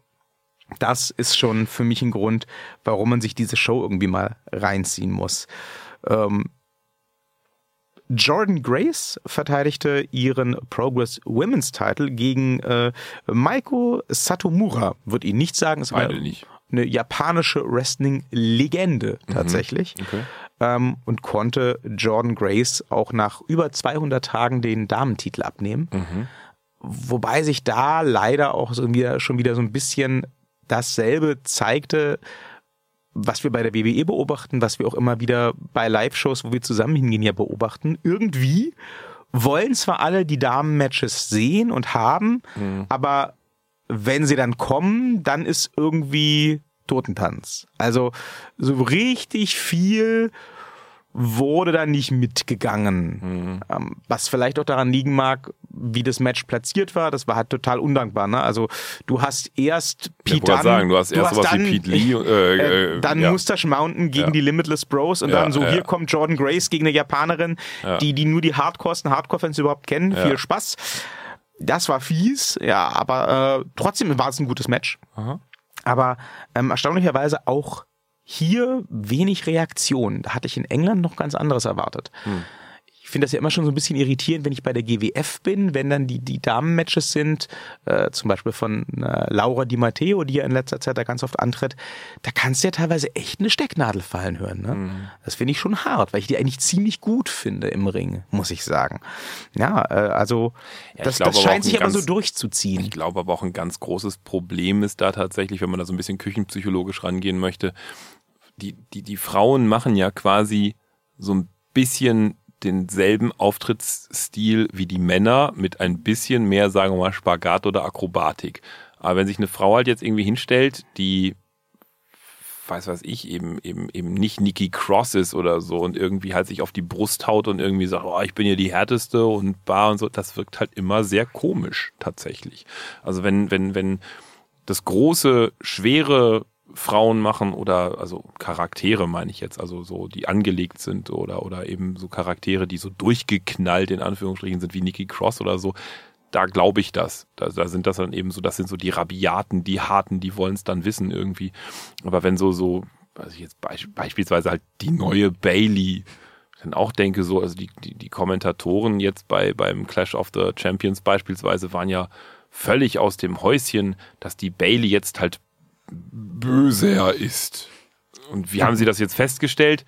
das ist schon für mich ein Grund, warum man sich diese Show irgendwie mal reinziehen muss. Ähm, Jordan Grace verteidigte ihren Progress Women's Title gegen äh, Maiko Satomura. Wird ihn nicht sagen, es war eine japanische Wrestling-Legende tatsächlich. Okay. Ähm, und konnte Jordan Grace auch nach über 200 Tagen den Damentitel abnehmen. Wobei sich da leider auch so wieder, schon wieder so ein bisschen dasselbe zeigte, was wir bei der WWE beobachten, was wir auch immer wieder bei Live-Shows, wo wir zusammen hingehen, ja beobachten. Irgendwie wollen zwar alle die Damen-Matches sehen und haben, aber wenn sie dann kommen, dann ist irgendwie Totentanz. Also so richtig viel wurde da nicht mitgegangen. Ähm, was vielleicht auch daran liegen mag, wie das Match platziert war. Das war halt total undankbar. Ne? Also du hast erst Ich Pete wollte Dunne, sagen, du hast erst sowas wie Pete Lee. Äh, äh, äh, dann ja. Mustache Mountain gegen Ja. die Limitless Bros und Ja, dann so, ja. hier kommt Jordan Grace gegen eine Japanerin, Ja. die, die nur die Hardcoresten Hardcore-Fans überhaupt kennen. Ja. Viel Spaß. Das war fies, ja, aber äh, trotzdem war es ein gutes Match. Aha. Aber ähm, erstaunlicherweise auch hier wenig Reaktion. Da hatte ich in England noch ganz anderes erwartet. Ich finde das ja immer schon so ein bisschen irritierend, wenn ich bei der GWF bin, wenn dann die, die Damen-Matches sind, äh, zum Beispiel von äh, Laura Di Matteo, die ja in letzter Zeit da ganz oft antritt, da kannst du ja teilweise echt eine Stecknadel fallen hören. Ne? Das finde ich schon hart, weil ich die eigentlich ziemlich gut finde im Ring, muss ich sagen. Ja, äh, also Ja, ich das, das scheint sich ein aber so ganz- durchzuziehen. Ich glaube aber auch ein ganz großes Problem ist da tatsächlich, wenn man da so ein bisschen küchenpsychologisch rangehen möchte, die, die, die Frauen machen ja quasi so ein bisschen denselben Auftrittsstil wie die Männer mit ein bisschen mehr, sagen wir mal, Spagat oder Akrobatik. Aber wenn sich eine Frau halt jetzt irgendwie hinstellt, die weiß was ich, eben, eben, eben nicht Nikki Cross ist oder so und irgendwie halt sich auf die Brust haut und irgendwie sagt, oh, ich bin ja die härteste und bar und so, das wirkt halt immer sehr komisch tatsächlich. Also wenn, wenn, wenn das große, schwere Frauen machen oder also Charaktere meine ich jetzt, also so die angelegt sind oder oder eben so Charaktere, die so durchgeknallt in Anführungsstrichen sind wie Nikki Cross oder so, da glaube ich das. Da, da sind das dann eben so, das sind so die Rabiaten, die Harten, die wollen es dann wissen irgendwie. Aber wenn so, so, also jetzt beisp beispielsweise halt die neue Bailey, dann auch denke so, also die, die, die Kommentatoren jetzt bei, beim Clash of the Champions beispielsweise waren ja völlig aus dem Häuschen, dass die Bailey jetzt halt böser ist. Und wie haben sie das jetzt festgestellt?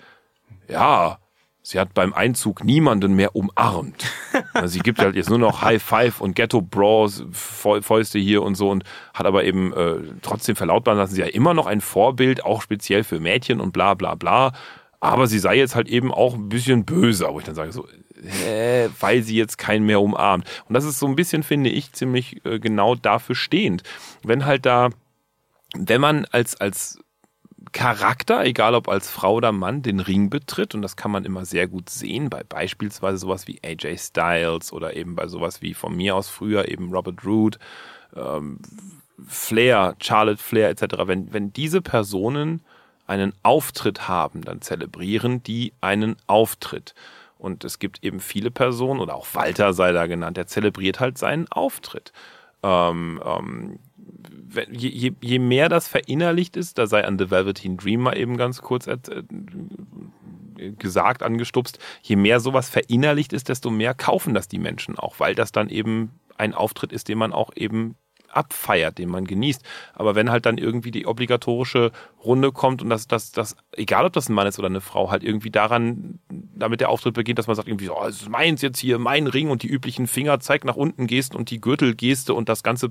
Ja, sie hat beim Einzug niemanden mehr umarmt. Also sie gibt halt jetzt nur noch High Five und Ghetto Bros, Fäu- Fäuste hier und so und hat aber eben äh, trotzdem verlautbaren lassen, sie ja immer noch ein Vorbild, auch speziell für Mädchen und bla bla bla. Aber sie sei jetzt halt eben auch ein bisschen böser, wo ich dann sage, so, äh, weil sie jetzt keinen mehr umarmt. Und das ist so ein bisschen, finde ich, ziemlich äh, genau dafür stehend. Wenn halt da, wenn man als, als Charakter, egal ob als Frau oder Mann, den Ring betritt. Und das kann man immer sehr gut sehen bei beispielsweise sowas wie AJ Styles oder eben bei sowas wie von mir aus früher eben Robert Root, ähm, Flair, Charlotte Flair etc. Wenn, wenn diese Personen einen Auftritt haben, dann zelebrieren die einen Auftritt. Und es gibt eben viele Personen, oder auch Walter sei da genannt, der zelebriert halt seinen Auftritt. Ähm, ähm, je, je, je mehr das verinnerlicht ist, da sei an The Velveteen Dream mal eben ganz kurz äh, gesagt, angestupst, je mehr sowas verinnerlicht ist, desto mehr kaufen das die Menschen auch, weil das dann eben ein Auftritt ist, den man auch eben abfeiert, den man genießt. Aber wenn halt dann irgendwie die obligatorische Runde kommt und das, das, das, egal ob das ein Mann ist oder eine Frau, halt irgendwie daran, damit der Auftritt beginnt, dass man sagt irgendwie, oh, es ist meins jetzt hier, mein Ring und die üblichen Fingerzeig nach unten Gesten und die Gürtelgeste und das Ganze,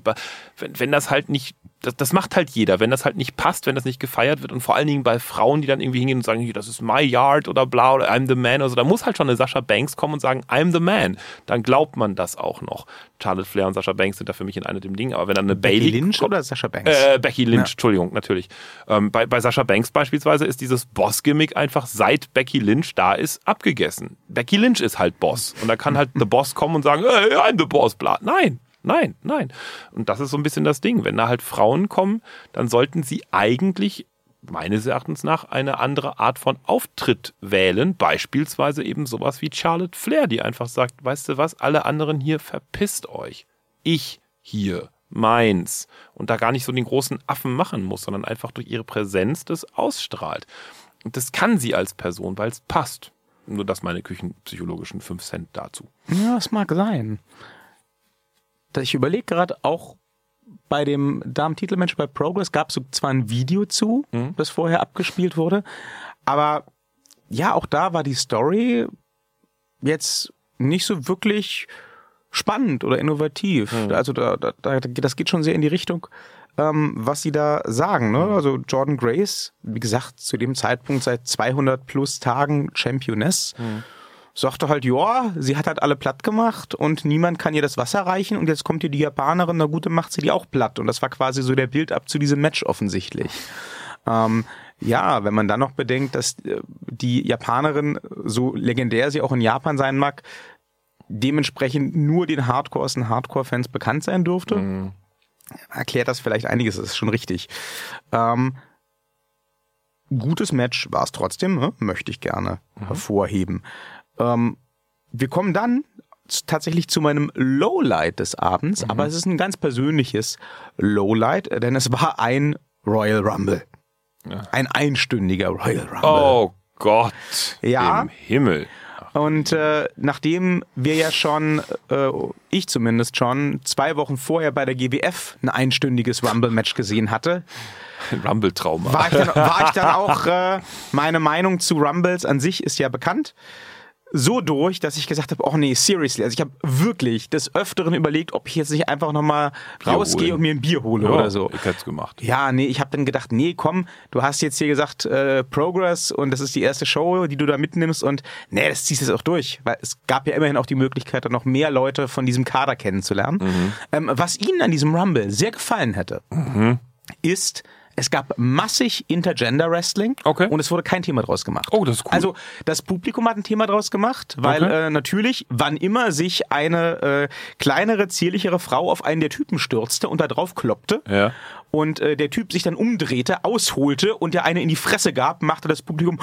wenn, wenn das halt nicht, das, das macht halt jeder, wenn das halt nicht passt, wenn das nicht gefeiert wird und vor allen Dingen bei Frauen, die dann irgendwie hingehen und sagen, das ist my yard oder bla oder I'm the man oder so, da muss halt schon eine Sascha Banks kommen und sagen, I'm the man. Dann glaubt man das auch noch. Charlotte Flair und Sascha Banks sind da für mich in einem dem Ding, aber wenn dann eine Becky Bailey Lynch kommt, oder Sascha Banks? äh, Becky Lynch, Ja. Entschuldigung, natürlich. Ähm, bei, bei Sascha Banks beispielsweise ist dieses Boss-Gimmick einfach seit Becky Lynch da ist abgegessen. Becky Lynch ist halt Boss und da kann halt The Boss kommen und sagen, hey, I'm the Boss, bla. Nein, nein, nein. Und das ist so ein bisschen das Ding. Wenn da halt Frauen kommen, dann sollten sie eigentlich meines Erachtens nach eine andere Art von Auftritt wählen, beispielsweise eben sowas wie Charlotte Flair, die einfach sagt, weißt du was, alle anderen hier verpisst euch. Ich hier, meins. Und da gar nicht so den großen Affen machen muss, sondern einfach durch ihre Präsenz das ausstrahlt. Und das kann sie als Person, weil es passt. Nur das meine küchenpsychologischen 5 Cent dazu. Ja, das mag sein. Ich überlege gerade auch bei dem Damen-Titelmatch bei Progress gab es zwar ein Video zu, das vorher abgespielt wurde, aber ja, auch da war die Story jetzt nicht so wirklich spannend oder innovativ. Also da, da, da, das geht schon sehr in die Richtung, ähm, was sie da sagen. Ne? Also Jordan Grace, wie gesagt, zu dem Zeitpunkt seit 200 plus Tagen Championess sagte halt, ja, sie hat halt alle platt gemacht und niemand kann ihr das Wasser reichen und jetzt kommt hier die Japanerin, na gut, dann macht sie die auch platt. Und das war quasi so der Bild ab zu diesem Match offensichtlich. Ähm, ja, wenn man dann noch bedenkt, dass äh, die Japanerin, so legendär sie auch in Japan sein mag, dementsprechend nur den Hardcores und Hardcore-Fans bekannt sein dürfte, erklärt das vielleicht einiges, das ist schon richtig. Ähm, gutes Match war es trotzdem, ne? möchte ich gerne hervorheben. Ähm, wir kommen dann tatsächlich zu meinem Lowlight des Abends, aber es ist ein ganz persönliches Lowlight, denn es war ein Royal Rumble. Ein einstündiger Royal Rumble. Oh Gott Ja. im Himmel. Und äh, nachdem wir ja schon, äh, ich zumindest schon, zwei Wochen vorher bei der GWF ein einstündiges Rumble-Match gesehen hatte, Rumble-Trauma. war ich dann, war ich dann auch, äh, meine Meinung zu Rumbles an sich ist ja bekannt, so durch, dass ich gesagt habe, oh nee, seriously, also ich habe wirklich des Öfteren überlegt, ob ich jetzt nicht einfach nochmal rausgehe holen. und mir ein Bier hole Ja, oder so. Ich hätte es gemacht. Ja, nee, ich habe dann gedacht, nee, komm, du hast jetzt hier gesagt äh, Progress und das ist die erste Show, die du da mitnimmst und nee, das ziehst du jetzt auch durch, weil es gab ja immerhin auch die Möglichkeit, dann noch mehr Leute von diesem Kader kennenzulernen. Ähm, was ihnen an diesem Rumble sehr gefallen hätte, ist, es gab massig Intergender Wrestling Okay. und es wurde kein Thema draus gemacht. Oh, das ist cool. Also das Publikum hat ein Thema draus gemacht, weil Okay. äh, natürlich, wann immer sich eine äh, kleinere, zierlichere Frau auf einen der Typen stürzte und da drauf kloppte Ja. und äh, der Typ sich dann umdrehte, ausholte und der eine in die Fresse gab, machte das Publikum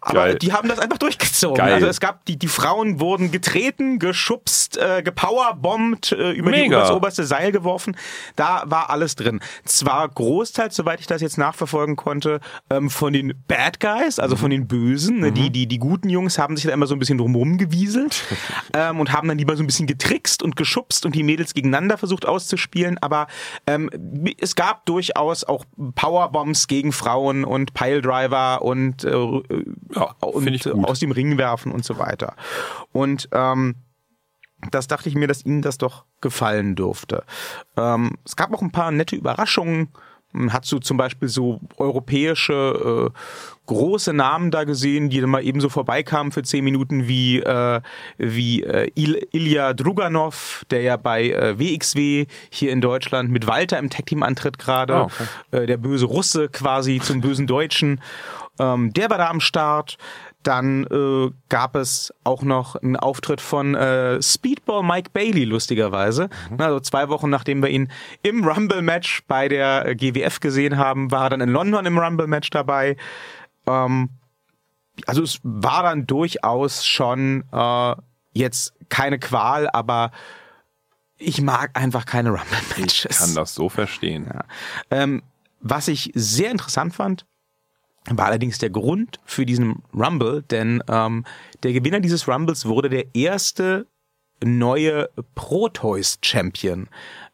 aber Geil. die haben das einfach durchgezogen. Geil. Also es gab die die Frauen wurden getreten, geschubst, äh, gepowerbombt, äh, über, die, Mega. über das oberste Seil geworfen. Da war alles drin. Zwar großteils, soweit ich das jetzt nachverfolgen konnte, ähm, von den Bad Guys, also von den Bösen. Ne? Die die die guten Jungs haben sich dann immer so ein bisschen drumherum gewieselt ähm, und haben dann lieber so ein bisschen getrickst und geschubst und die Mädels gegeneinander versucht auszuspielen. Aber ähm, es gab durchaus auch Powerbombs gegen Frauen und Piledriver und, äh, Ja, und aus dem Ring werfen und so weiter. Und ähm, das dachte ich mir, dass Ihnen das doch gefallen dürfte. Ähm, es gab auch ein paar nette Überraschungen. Hat so zum Beispiel so europäische äh, große Namen da gesehen, die dann mal eben so vorbeikamen für zehn Minuten, wie, äh, wie äh, Il Ilya Druganov, der ja bei äh, WXW hier in Deutschland mit Walter im Tag-Team antritt gerade. Ah, okay. äh, der böse Russe quasi zum bösen Deutschen. Ähm, der war da am Start. Dann äh, gab es auch noch einen Auftritt von äh, Speedball Mike Bailey, lustigerweise. Also zwei Wochen nachdem wir ihn im Rumble-Match bei der äh, GWF gesehen haben, war er dann in London im Rumble-Match dabei. Ähm, also es war dann durchaus schon äh, jetzt keine Qual, aber ich mag einfach keine Rumble-Matches. Ich kann das so verstehen. Ähm, was ich sehr interessant fand, war allerdings der Grund für diesen Rumble, denn ähm, der Gewinner dieses Rumbles wurde der erste neue Pro Toys Champion.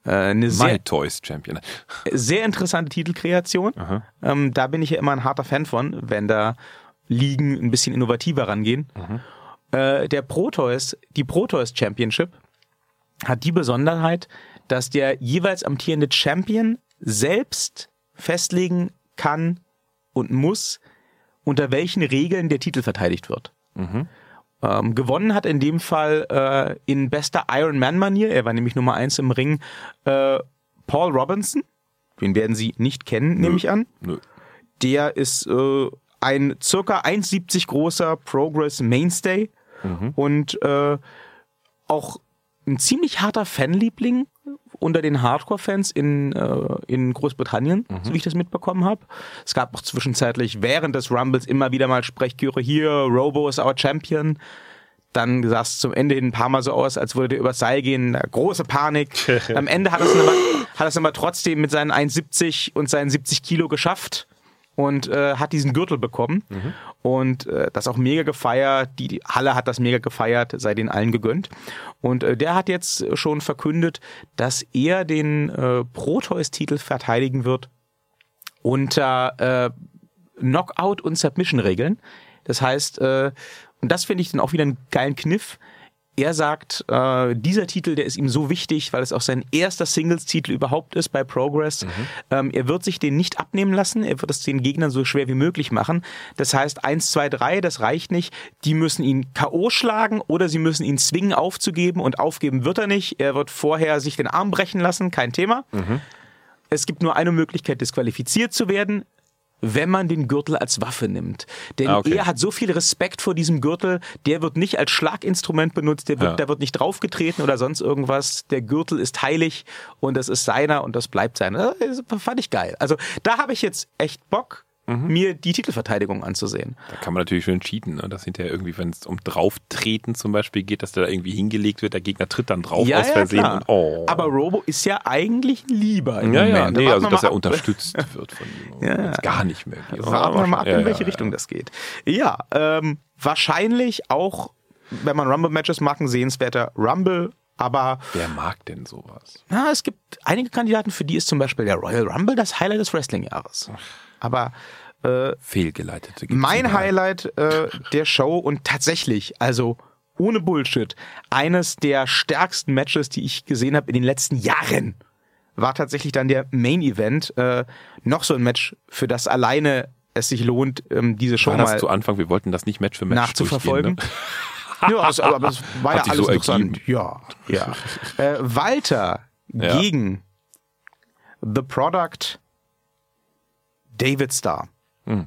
Äh, eine My sehr, Toys Champion. sehr interessante Titelkreation. Ähm, da bin ich ja immer ein harter Fan von, wenn da Ligen ein bisschen innovativer rangehen. Äh, der Pro Toys, die Pro Toys Championship hat die Besonderheit, dass der jeweils amtierende Champion selbst festlegen kann und muss, unter welchen Regeln der Titel verteidigt wird. Ähm, gewonnen hat in dem Fall äh, in bester Iron Man-Manier, er war nämlich Nummer eins im Ring, äh, Paul Robinson. Den werden Sie nicht kennen, nehme ich an. Nö. Der ist äh, ein circa 1,70 großer Progress Mainstay und äh, auch ein ziemlich harter Fanliebling unter den Hardcore-Fans in, äh, in Großbritannien, so wie ich das mitbekommen habe. Es gab auch zwischenzeitlich während des Rumbles immer wieder mal Sprechchöre hier, Robo ist our Champion. Dann sah es zum Ende hin ein paar Mal so aus, als würde der übers Seil gehen. Große Panik. Am Ende hat es aber, hat es aber trotzdem mit seinen 1,70 und seinen 70 Kilo geschafft und äh, hat diesen Gürtel bekommen und äh, das auch mega gefeiert. Die, die Halle hat das mega gefeiert, sei den allen gegönnt. Und äh, der hat jetzt schon verkündet, dass er den äh, Proteus-Titel verteidigen wird unter äh, Knockout- und Submission-Regeln. Das heißt, äh, und das finde ich dann auch wieder einen geilen Kniff. Er sagt, äh, dieser Titel, der ist ihm so wichtig, weil es auch sein erster Singles-Titel überhaupt ist bei Progress. Ähm, er wird sich den nicht abnehmen lassen. Er wird es den Gegnern so schwer wie möglich machen. Das heißt, eins, zwei, drei, das reicht nicht. Die müssen ihn K.O. schlagen oder sie müssen ihn zwingen aufzugeben und aufgeben wird er nicht. Er wird vorher sich den Arm brechen lassen, kein Thema. Es gibt nur eine Möglichkeit, disqualifiziert zu werden, wenn man den Gürtel als Waffe nimmt. Denn Ah, okay. er hat so viel Respekt vor diesem Gürtel, der wird nicht als Schlaginstrument benutzt, der wird, Ja. da wird nicht draufgetreten oder sonst irgendwas. Der Gürtel ist heilig und das ist seiner und das bleibt seiner. Das fand ich geil. Also da habe ich jetzt echt Bock, Mhm. mir die Titelverteidigung anzusehen. Da kann man natürlich schön cheaten, ne? dass hinterher irgendwie, wenn es um Drauftreten zum Beispiel geht, dass der da irgendwie hingelegt wird, der Gegner tritt dann drauf aus Versehen. und, oh. Aber Robo ist ja eigentlich lieber im ja, ja, Moment. nee, Warten also dass er ab. unterstützt wird von ihm. Ja. Gar nicht mehr geht. Warten wir mal ab, Ja, in welche ja, Richtung das geht. Ja, ähm, wahrscheinlich auch, wenn man Rumble-Matches mag, ein sehenswerter Rumble, aber Wer mag denn sowas? na, es gibt einige Kandidaten, für die ist zum Beispiel der Royal Rumble das Highlight des Wrestling-Jahres. Aber Fehlgeleitete gibt's mein. Highlight äh, der Show und tatsächlich, also ohne Bullshit, eines der stärksten Matches, die ich gesehen habe in den letzten Jahren, war tatsächlich dann der Main Event. Äh, noch so ein Match, für das alleine es sich lohnt, ähm, diese Show War das mal zu Anfang? Wir wollten das nicht Match für Match nachzuverfolgen. durchgehen, Ne? ja, also, aber es war ja Hat sich alles so interessant. Ja, ja. Äh, Walter Ja. gegen The Product David Starr. Hm.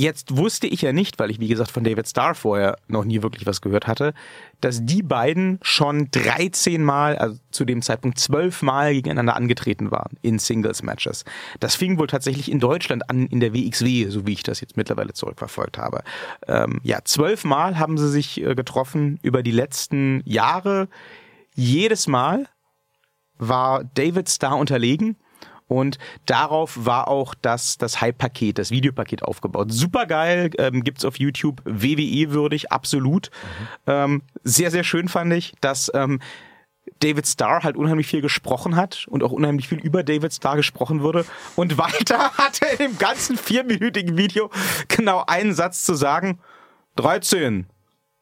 Jetzt wusste ich ja nicht, weil ich wie gesagt von David Starr vorher noch nie wirklich was gehört hatte, dass die beiden schon 13 Mal, also zu dem Zeitpunkt 12 Mal gegeneinander angetreten waren in Singles-Matches. Das fing wohl tatsächlich in Deutschland an in der WXW, so wie ich das jetzt mittlerweile zurückverfolgt habe. Ähm, ja, zwölf Mal haben sie sich äh, getroffen über die letzten Jahre. Jedes Mal war David Starr unterlegen. Und darauf war auch das, das Hype-Paket, das Videopaket aufgebaut. Super geil, ähm, gibt's auf YouTube, WWE-würdig, absolut. Ähm, sehr, sehr schön fand ich, dass ähm, David Starr halt unheimlich viel gesprochen hat und auch unheimlich viel über David Starr gesprochen wurde. Und weiter hatte in dem ganzen vierminütigen Video genau einen Satz zu sagen. 13.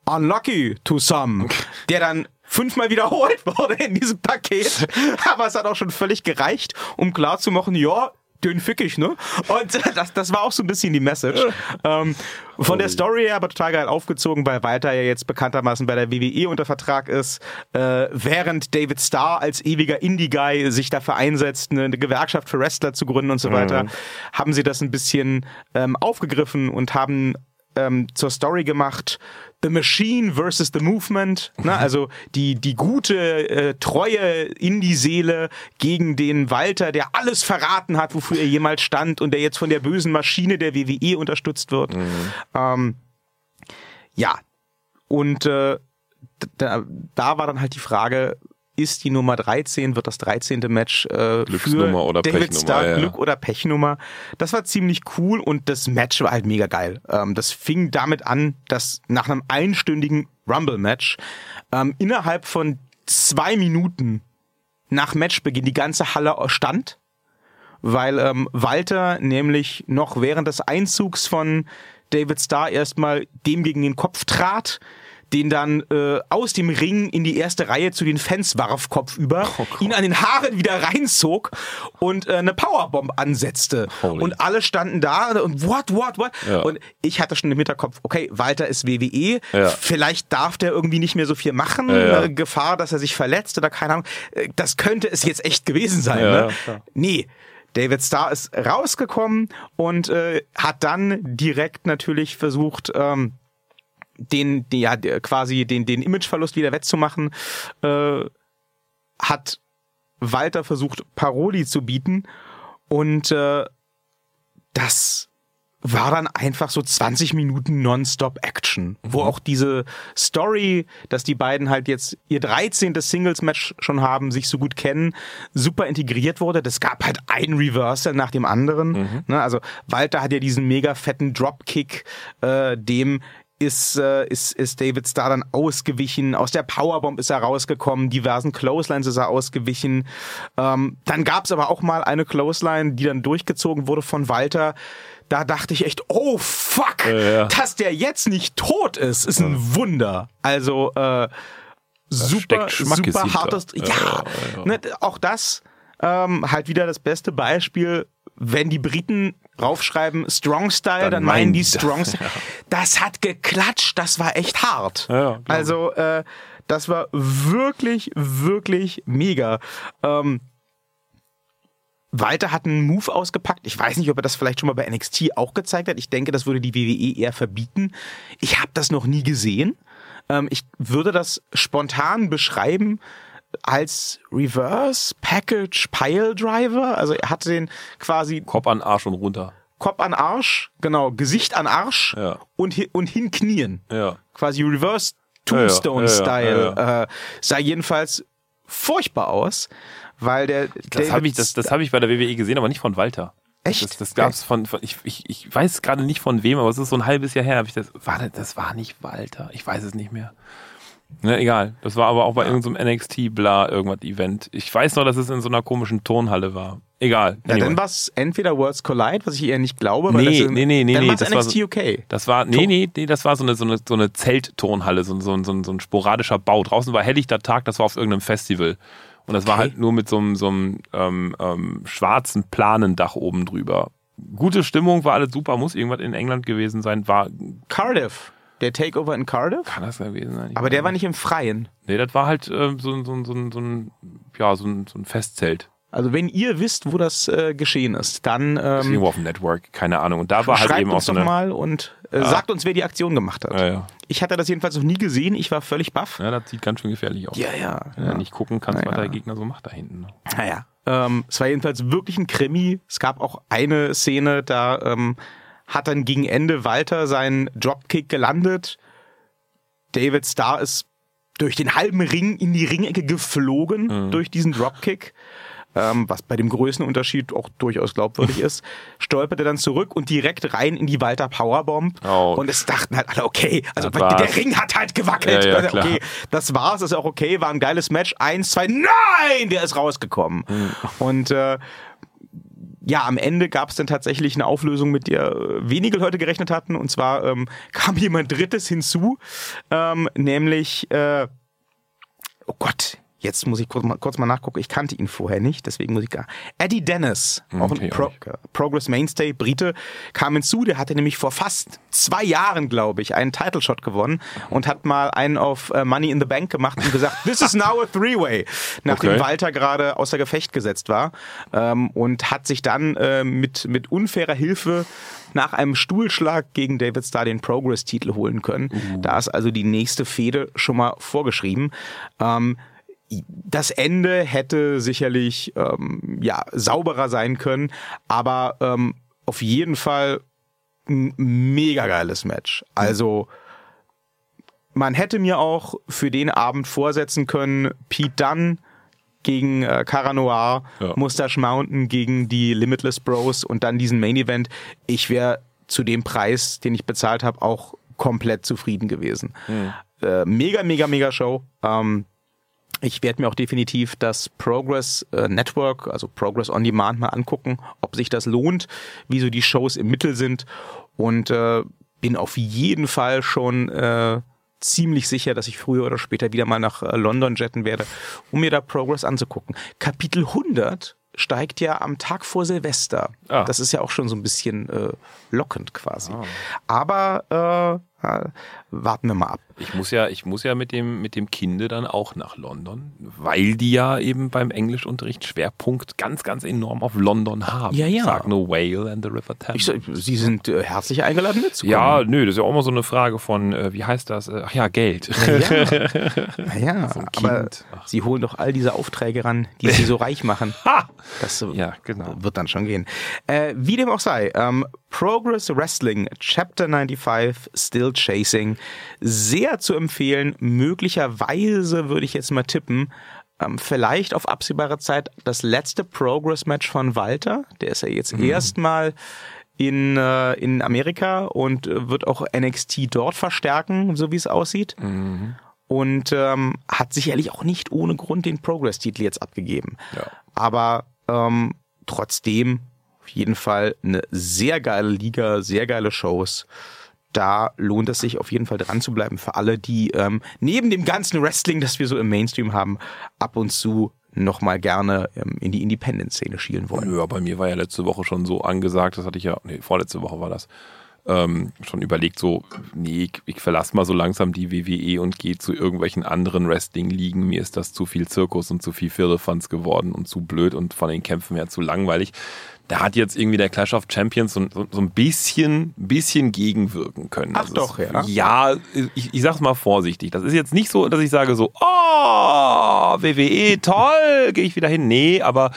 Unlucky to some. Der dann fünfmal wiederholt wurde in diesem Paket. Aber es hat auch schon völlig gereicht, um klarzumachen, ja, den fick ich, ne? Und das, das war auch so ein bisschen die Message. Ähm, von der Story her aber total geil aufgezogen, weil Walter ja jetzt bekanntermaßen bei der WWE unter Vertrag ist, äh, während David Starr als ewiger Indie-Guy sich dafür einsetzt, eine, eine Gewerkschaft für Wrestler zu gründen und so weiter, haben sie das ein bisschen ähm, aufgegriffen und haben ähm, zur Story gemacht, The Machine versus The Movement, ne? also die, die gute, äh, treue Indie-Seele gegen den Walter, der alles verraten hat, wofür er jemals stand und der jetzt von der bösen Maschine der WWE unterstützt wird. Ähm, ja, und äh, da, da war dann halt die Frage, ist die Nummer 13, wird das 13. Match äh, Glücksnummer für oder David Pechnummer, Starr, ja. Glück oder Pechnummer. Das war ziemlich cool und das Match war halt mega geil. Ähm, das fing damit an, dass nach einem einstündigen Rumble-Match ähm, innerhalb von zwei Minuten nach Matchbeginn die ganze Halle stand, weil ähm, Walter nämlich noch während des Einzugs von David Starr erstmal dem gegen den Kopf trat, den dann äh, aus dem Ring in die erste Reihe zu den Fans warf kopfüber, ihn an den Haaren wieder reinzog und äh, eine Powerbomb ansetzte. Holy. Und alle standen da und what, what, what? Ja. Und ich hatte schon im Hinterkopf, okay, Walter ist WWE, Ja. vielleicht darf der irgendwie nicht mehr so viel machen, ja. äh, Gefahr, dass er sich verletzt oder keine Ahnung. Äh, Das könnte es jetzt echt gewesen sein. Ne? Nee. David Starr ist rausgekommen und äh, hat dann direkt natürlich versucht, ähm, den, ja, quasi den, den Imageverlust wieder wettzumachen, äh, hat Walter versucht, Paroli zu bieten und äh, das war dann einfach so 20 Minuten Nonstop Action, wo auch diese Story, dass die beiden halt jetzt ihr 13. Singles-Match schon haben, sich so gut kennen, super integriert wurde. Das gab halt ein Reversal nach dem anderen. Ne, also Walter hat ja diesen mega fetten Dropkick, äh, dem ist, äh, ist, ist David Starr dann ausgewichen. Aus der Powerbomb ist er rausgekommen. Diversen Clotheslines ist er ausgewichen. Ähm, dann gab es aber auch mal eine Clothesline, die dann durchgezogen wurde von Walter. Da dachte ich echt, oh fuck, ja. dass der jetzt nicht tot ist, ist ein Wunder. Also äh, super, super hartes. Ja, ja. Ne, auch das ähm, halt wieder das beste Beispiel. Wenn die Briten raufschreiben Strong Style, dann, Dann meinen die Strong das, Style. Das hat geklatscht, das war echt hart. Ja, ja, also äh, das war wirklich, wirklich mega. Ähm, Walter hat einen Move ausgepackt. Ich weiß nicht, ob er das vielleicht schon mal bei NXT auch gezeigt hat. Ich denke, das würde die WWE eher verbieten. Ich habe das noch nie gesehen. Ähm, ich würde das spontan beschreiben als Reverse Package Pile Driver. Also er hatte den quasi Kopf an Arsch und runter. Kopf an Arsch, genau, Gesicht an Arsch Ja. und, und hinknien. Ja. Quasi Reverse Tombstone-Style. ja, Äh, sah jedenfalls furchtbar aus, weil der Das habe ich, das, das hab ich bei der WWE gesehen, aber nicht von Walter. Echt? Das, das gab's von, von ich, ich, ich weiß gerade nicht von wem, aber es ist so ein halbes Jahr her. Hab ich das, war, das- das war nicht Walter. Ich weiß es nicht mehr. Ne, egal. Das war aber auch bei irgendeinem NXT bla irgendwas Event. Ich weiß noch, dass es in so einer komischen Turnhalle war. Egal. ja, Anyway. dann war es entweder Worlds Collide, was ich eher nicht glaube, weil Nee, das nee, nee, nee, dann nee, das war NXT so- UK. Das war, nee, nee, nee, das war so eine, so eine, so eine Zeltturnhalle, so, ein- so, ein- so, so ein sporadischer Bau. Draußen war helllichter Tag, das war auf irgendeinem Festival. Und das war Okay. halt nur mit so einem, so einem ähm, ähm, schwarzen Planendach oben drüber. Gute Stimmung, war alles super, muss irgendwas in England gewesen sein. War, Cardiff. Der Takeover in Cardiff? kann das gewesen sein? Ich Aber der war nicht im Freien. Nee, das war halt ähm, so, ein- so, so, so ein, ja, so ein, so ein Festzelt. Also wenn ihr wisst, wo das äh, geschehen ist, dann Das ist ähm, irgendwo auf dem Network, keine Ahnung. Und da war halt eben auch so doch eine. mal und äh, sagt uns, wer die Aktion gemacht hat. Ja, ja. Ich hatte das jedenfalls noch nie gesehen. Ich war völlig baff. ja, das sieht ganz schön gefährlich aus. Ja, ja. Wenn du nicht gucken kannst, was der Gegner so macht da hinten. ne? Naja. Ähm, es war jedenfalls wirklich ein Krimi. Es gab auch eine Szene, da ähm, hat dann gegen Ende Walter seinen Dropkick gelandet. David Starr ist durch den halben Ring in die Ringecke geflogen durch diesen Dropkick. Ähm, was bei dem Größenunterschied auch durchaus glaubwürdig ist, stolperte dann zurück und direkt rein in die Walter Powerbomb. Oh. Und es dachten halt alle, okay, also der war's. Ring hat halt gewackelt. Ja, ja, Also, okay, das war's, ist auch okay, war ein geiles Match. Eins, zwei, nein, der ist rausgekommen. Hm. Und äh, ja, am Ende gab es dann tatsächlich eine Auflösung, mit der äh, wenige Leute gerechnet hatten. Und zwar ähm, kam jemand Drittes hinzu, ähm, nämlich äh, oh Gott, jetzt muss ich kurz mal, kurz mal nachgucken, ich kannte ihn vorher nicht, deswegen muss ich gar. Eddie Dennis, auch Okay, ein Pro, Progress Mainstay, Brite, kam hinzu, der hatte nämlich vor fast zwei Jahren, glaube ich, einen Title Shot gewonnen und hat mal einen auf äh, Money in the Bank gemacht und gesagt, this is now a three-way, nachdem Okay. Walter gerade außer Gefecht gesetzt war ähm, und hat sich dann äh, mit, mit unfairer Hilfe nach einem Stuhlschlag gegen David Starr den Progress-Titel holen können. Da ist also die nächste Fehde schon mal vorgeschrieben. Ähm, das Ende hätte sicherlich ähm, ja sauberer sein können, aber ähm, auf jeden Fall ein mega geiles Match. Also man hätte mir auch für den Abend vorsetzen können, Pete Dunne gegen äh, Cara Noir, Ja. Mustache Mountain gegen die Limitless Bros und dann diesen Main Event. Ich wäre zu dem Preis, den ich bezahlt habe, auch komplett zufrieden gewesen. Äh, mega, mega, mega Show. Ähm, ich werde mir auch definitiv das Progress äh, Network, also Progress on Demand mal angucken, ob sich das lohnt, wie so die Shows im Mittel sind und äh, bin auf jeden Fall schon äh, ziemlich sicher, dass ich früher oder später wieder mal nach äh, London jetten werde, um mir da Progress anzugucken. Kapitel 100 steigt ja am Tag vor Silvester. Ah. Das ist ja auch schon so ein bisschen äh, lockend quasi. Aber äh, äh, warten wir mal ab. Ich muss ja, ich muss ja mit dem, mit dem Kinde dann auch nach London, weil die ja eben beim Englischunterricht Schwerpunkt ganz, ganz enorm auf London haben. Ja, ja. Sag nur Whale and the River Thames. Sie sind äh, herzlich eingeladen mitzukommen. ja, nö, das ist ja auch immer so eine Frage von, äh, wie heißt das? Äh, Ach ja, Geld. Ja, ja So aber. Ach. sie holen doch all diese Aufträge ran, die sie so reich machen. Ha! Das äh, Ja, genau. wird dann schon gehen. Äh, wie dem auch sei, ähm, Progress Wrestling Chapter 95 Still Chasing. Sehr zu empfehlen. Möglicherweise würde ich jetzt mal tippen, ähm, vielleicht auf absehbare Zeit das letzte Progress-Match von Walter. Der ist ja jetzt erstmal in, äh, in Amerika und äh, wird auch NXT dort verstärken, so wie es aussieht. Und ähm, hat sicherlich auch nicht ohne Grund den Progress-Titel jetzt abgegeben. Ja. Aber ähm, trotzdem auf jeden Fall eine sehr geile Liga, sehr geile Shows. Da lohnt es sich auf jeden Fall dran zu bleiben für alle, die ähm, neben dem ganzen Wrestling, das wir so im Mainstream haben, ab und zu noch mal gerne ähm, in die Independent-Szene schielen wollen. Ja, bei mir war ja letzte Woche schon so angesagt, das hatte ich ja, nee, vorletzte Woche war das, ähm, schon überlegt, so, nee, ich, ich verlasse mal so langsam die WWE und gehe zu irgendwelchen anderen Wrestling-Ligen. Mir ist das zu viel Zirkus und zu viel Firlefanz geworden und zu blöd und von den Kämpfen her zu langweilig. Da hat jetzt irgendwie der Clash of Champions so, so, so ein bisschen, bisschen gegenwirken können. Ach Also doch, es, ja. Ja, ich, ich sag's mal vorsichtig. Das ist jetzt nicht so, dass ich sage so, oh, WWE, toll, gehe ich wieder hin. Nee, aber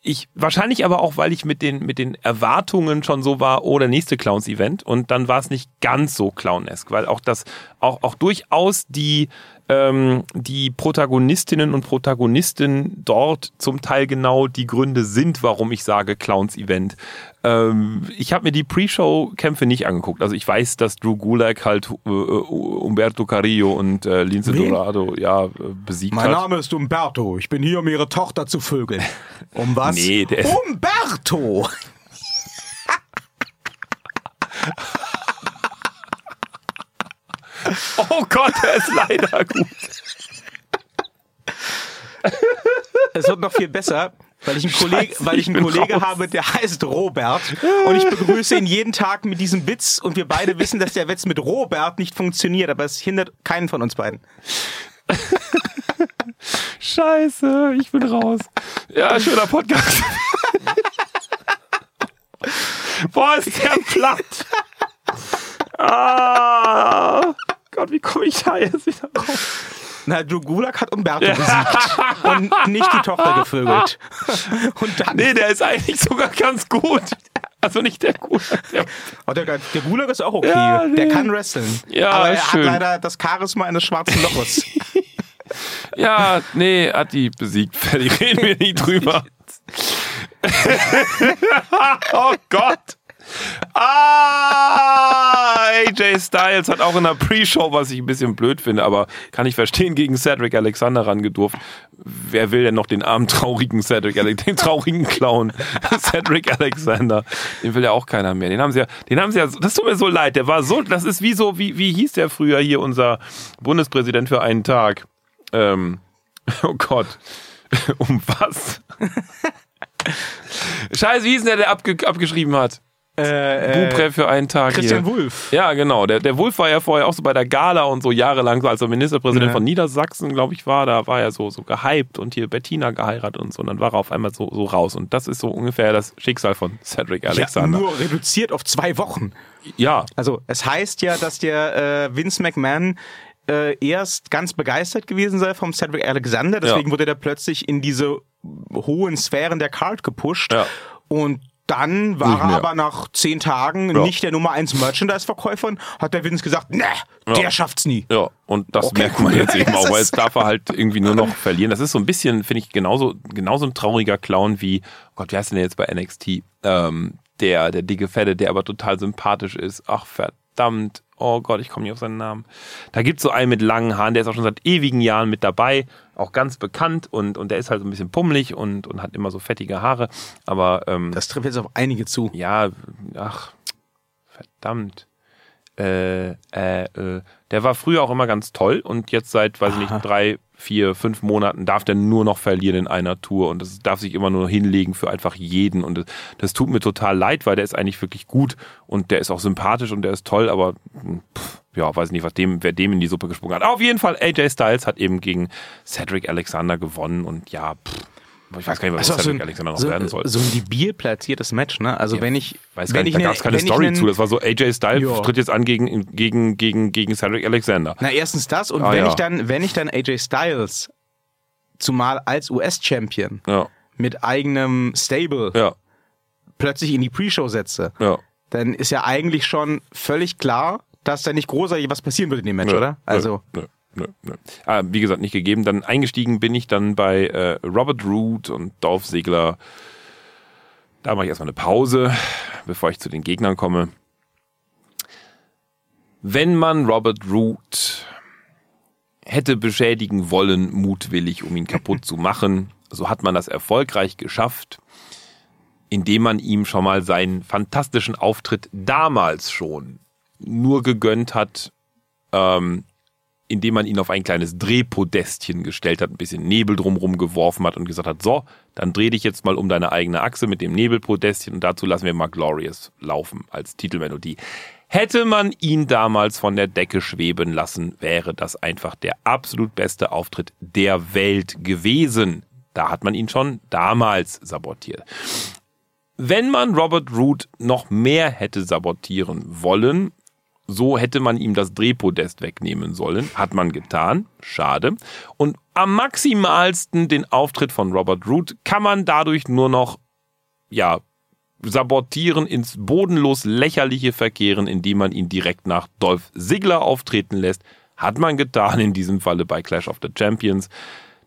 ich wahrscheinlich aber auch, weil ich mit den mit den Erwartungen schon so war, oh, der nächste Clowns Event und dann war es nicht ganz so clownesk, weil auch das auch auch durchaus die ähm, die Protagonistinnen und Protagonisten dort zum Teil genau die Gründe sind, warum ich sage Clowns Event. Ähm, ich habe mir die Pre-Show-Kämpfe nicht angeguckt. Also ich weiß, dass Drew Gulak halt äh, Umberto Carrillo und äh, Lince Wen? Dorado ja äh, besiegt Mein hat. Name ist Umberto. Ich bin hier, um Ihre Tochter zu vögeln. Um was? Nee, der Umberto! Oh Gott, der ist leider gut. Es wird noch viel besser, weil ich einen, Kolleg, Scheiße, weil ich einen Kollege raus. habe, der heißt Robert. Und ich begrüße ihn jeden Tag mit diesem Witz. Und wir beide wissen, dass der Witz mit Robert nicht funktioniert. Aber es hindert keinen von uns beiden. Scheiße, ich bin raus. Ja, schöner Podcast. Boah, ist der platt. Ah, Gott, wie komme ich da jetzt wieder raus? Na, Drew Gulak hat Umberto besiegt. Und nicht die Tochter gevögelt. Und dann. Nee, der ist eigentlich sogar ganz gut. Also nicht der gut. Der, Oh, der, der Gulak ist auch okay. Ja, nee. Der kann wresteln. Ja, Aber er ist hat schön. leider das Charisma eines schwarzen Loches. ja, nee, hat die besiegt. Fertig, reden wir nicht drüber. oh Gott. Ah, AJ Styles hat auch in der Pre-Show, was ich ein bisschen blöd finde, aber kann ich verstehen, gegen Cedric Alexander rangedurft. Wer will denn noch den armen, traurigen Cedric Alexander, den traurigen Clown Cedric Alexander? Den will ja auch keiner mehr. Den haben sie ja, den haben sie ja, das tut mir so leid, der war so, das ist wie so, wie, wie hieß der früher hier, unser Bundespräsident für einen Tag? ähm, oh Gott, um was? Scheiße, wie ist denn der, der abge abgeschrieben hat? Äh, Bubre für einen Tag Christian hier. Wulff. Ja, genau. Der, der Wulff war ja vorher auch so bei der Gala und so jahrelang, so als er Ministerpräsident Ja. von Niedersachsen, glaube ich, war. Da war er so, so gehypt und hier Bettina geheiratet und so. Und dann war er auf einmal so, so raus. Und das ist so ungefähr das Schicksal von Cedric Ja, Alexander. nur reduziert auf zwei Wochen. Ja, Also es heißt ja, dass der äh, Vince McMahon äh, erst ganz begeistert gewesen sei vom Cedric Alexander, deswegen Ja. wurde der plötzlich in diese hohen Sphären der Card gepusht Ja. und dann war er aber nach zehn Tagen Ja. nicht der Nummer eins Merchandise-Verkäufer und hat der Vince gesagt, ne, der schafft's nie. Ja, und das Okay, merkt man cool. jetzt eben auch, weil jetzt darf er halt irgendwie nur noch verlieren. Das ist so ein bisschen, finde ich, genauso, genauso ein trauriger Clown wie, oh Gott, wie heißt denn der jetzt bei NXT? Ähm, der, der dicke Fette, der aber total sympathisch ist. Ach, verdammt. Oh Gott, ich komme nicht auf seinen Namen. Da gibt's so einen mit langen Haaren, der ist auch schon seit ewigen Jahren mit dabei, auch ganz bekannt und, und der ist halt so ein bisschen pummelig und, und hat immer so fettige Haare. Aber ähm, Das trifft jetzt auf einige zu. ja, ach, verdammt. Äh, äh, äh, der war früher auch immer ganz toll und jetzt seit, weiß ich nicht, drei, vier, fünf Monaten darf der nur noch verlieren in einer Tour und das darf sich immer nur hinlegen für einfach jeden und das, das tut mir total leid, weil der ist eigentlich wirklich gut und der ist auch sympathisch und der ist toll, aber hm, pff, ja, weiß nicht, was dem, wer dem in die Suppe gesprungen hat. Auf jeden Fall, AJ Styles hat eben gegen Cedric Alexander gewonnen und ja, pff, ich weiß gar nicht, was Also aus so Cedric ein, Alexander noch so, werden soll. so ein debil platziertes Match, ne? Also wenn ich, Weiß wenn gar nicht, ich da gab es keine Story zu. Das war so, AJ Styles Ja. tritt jetzt an gegen, gegen, gegen, gegen Cedric Alexander. Na, erstens das und Ah, wenn ja. ich dann, wenn ich dann AJ Styles zumal als US-Champion Ja, mit eigenem Stable ja, plötzlich in die Pre-Show setze, ja. dann ist ja eigentlich schon völlig klar, dass da nicht großartig was passieren wird in dem Match, Nö, oder? Also, Nö, nö, nö. Ah, wie gesagt, nicht gegeben. Dann eingestiegen bin ich dann bei äh, Robert Root und Dolph Ziggler. Da mache ich erstmal eine Pause, bevor ich zu den Gegnern komme. Wenn man Robert Root hätte beschädigen wollen, mutwillig, um ihn kaputt zu machen, so hat man das erfolgreich geschafft, indem man ihm schon mal seinen fantastischen Auftritt damals schon nur gegönnt hat, ähm, indem man ihn auf ein kleines Drehpodestchen gestellt hat, ein bisschen Nebel drumherum geworfen hat und gesagt hat, so, dann dreh dich jetzt mal um deine eigene Achse mit dem Nebelpodestchen und dazu lassen wir mal Glorious laufen als Titelmelodie. Hätte man ihn damals von der Decke schweben lassen, wäre das einfach der absolut beste Auftritt der Welt gewesen. Da hat man ihn schon damals sabotiert. Wenn man Robert Root noch mehr hätte sabotieren wollen, so hätte man ihm das Drehpodest wegnehmen sollen. Hat man getan. Schade. Und am maximalsten den Auftritt von Robert Root kann man dadurch nur noch, ja, sabotieren, ins bodenlos lächerliche verkehren, indem man ihn direkt nach Dolph Ziggler auftreten lässt. Hat man getan, in diesem Falle bei Clash of the Champions.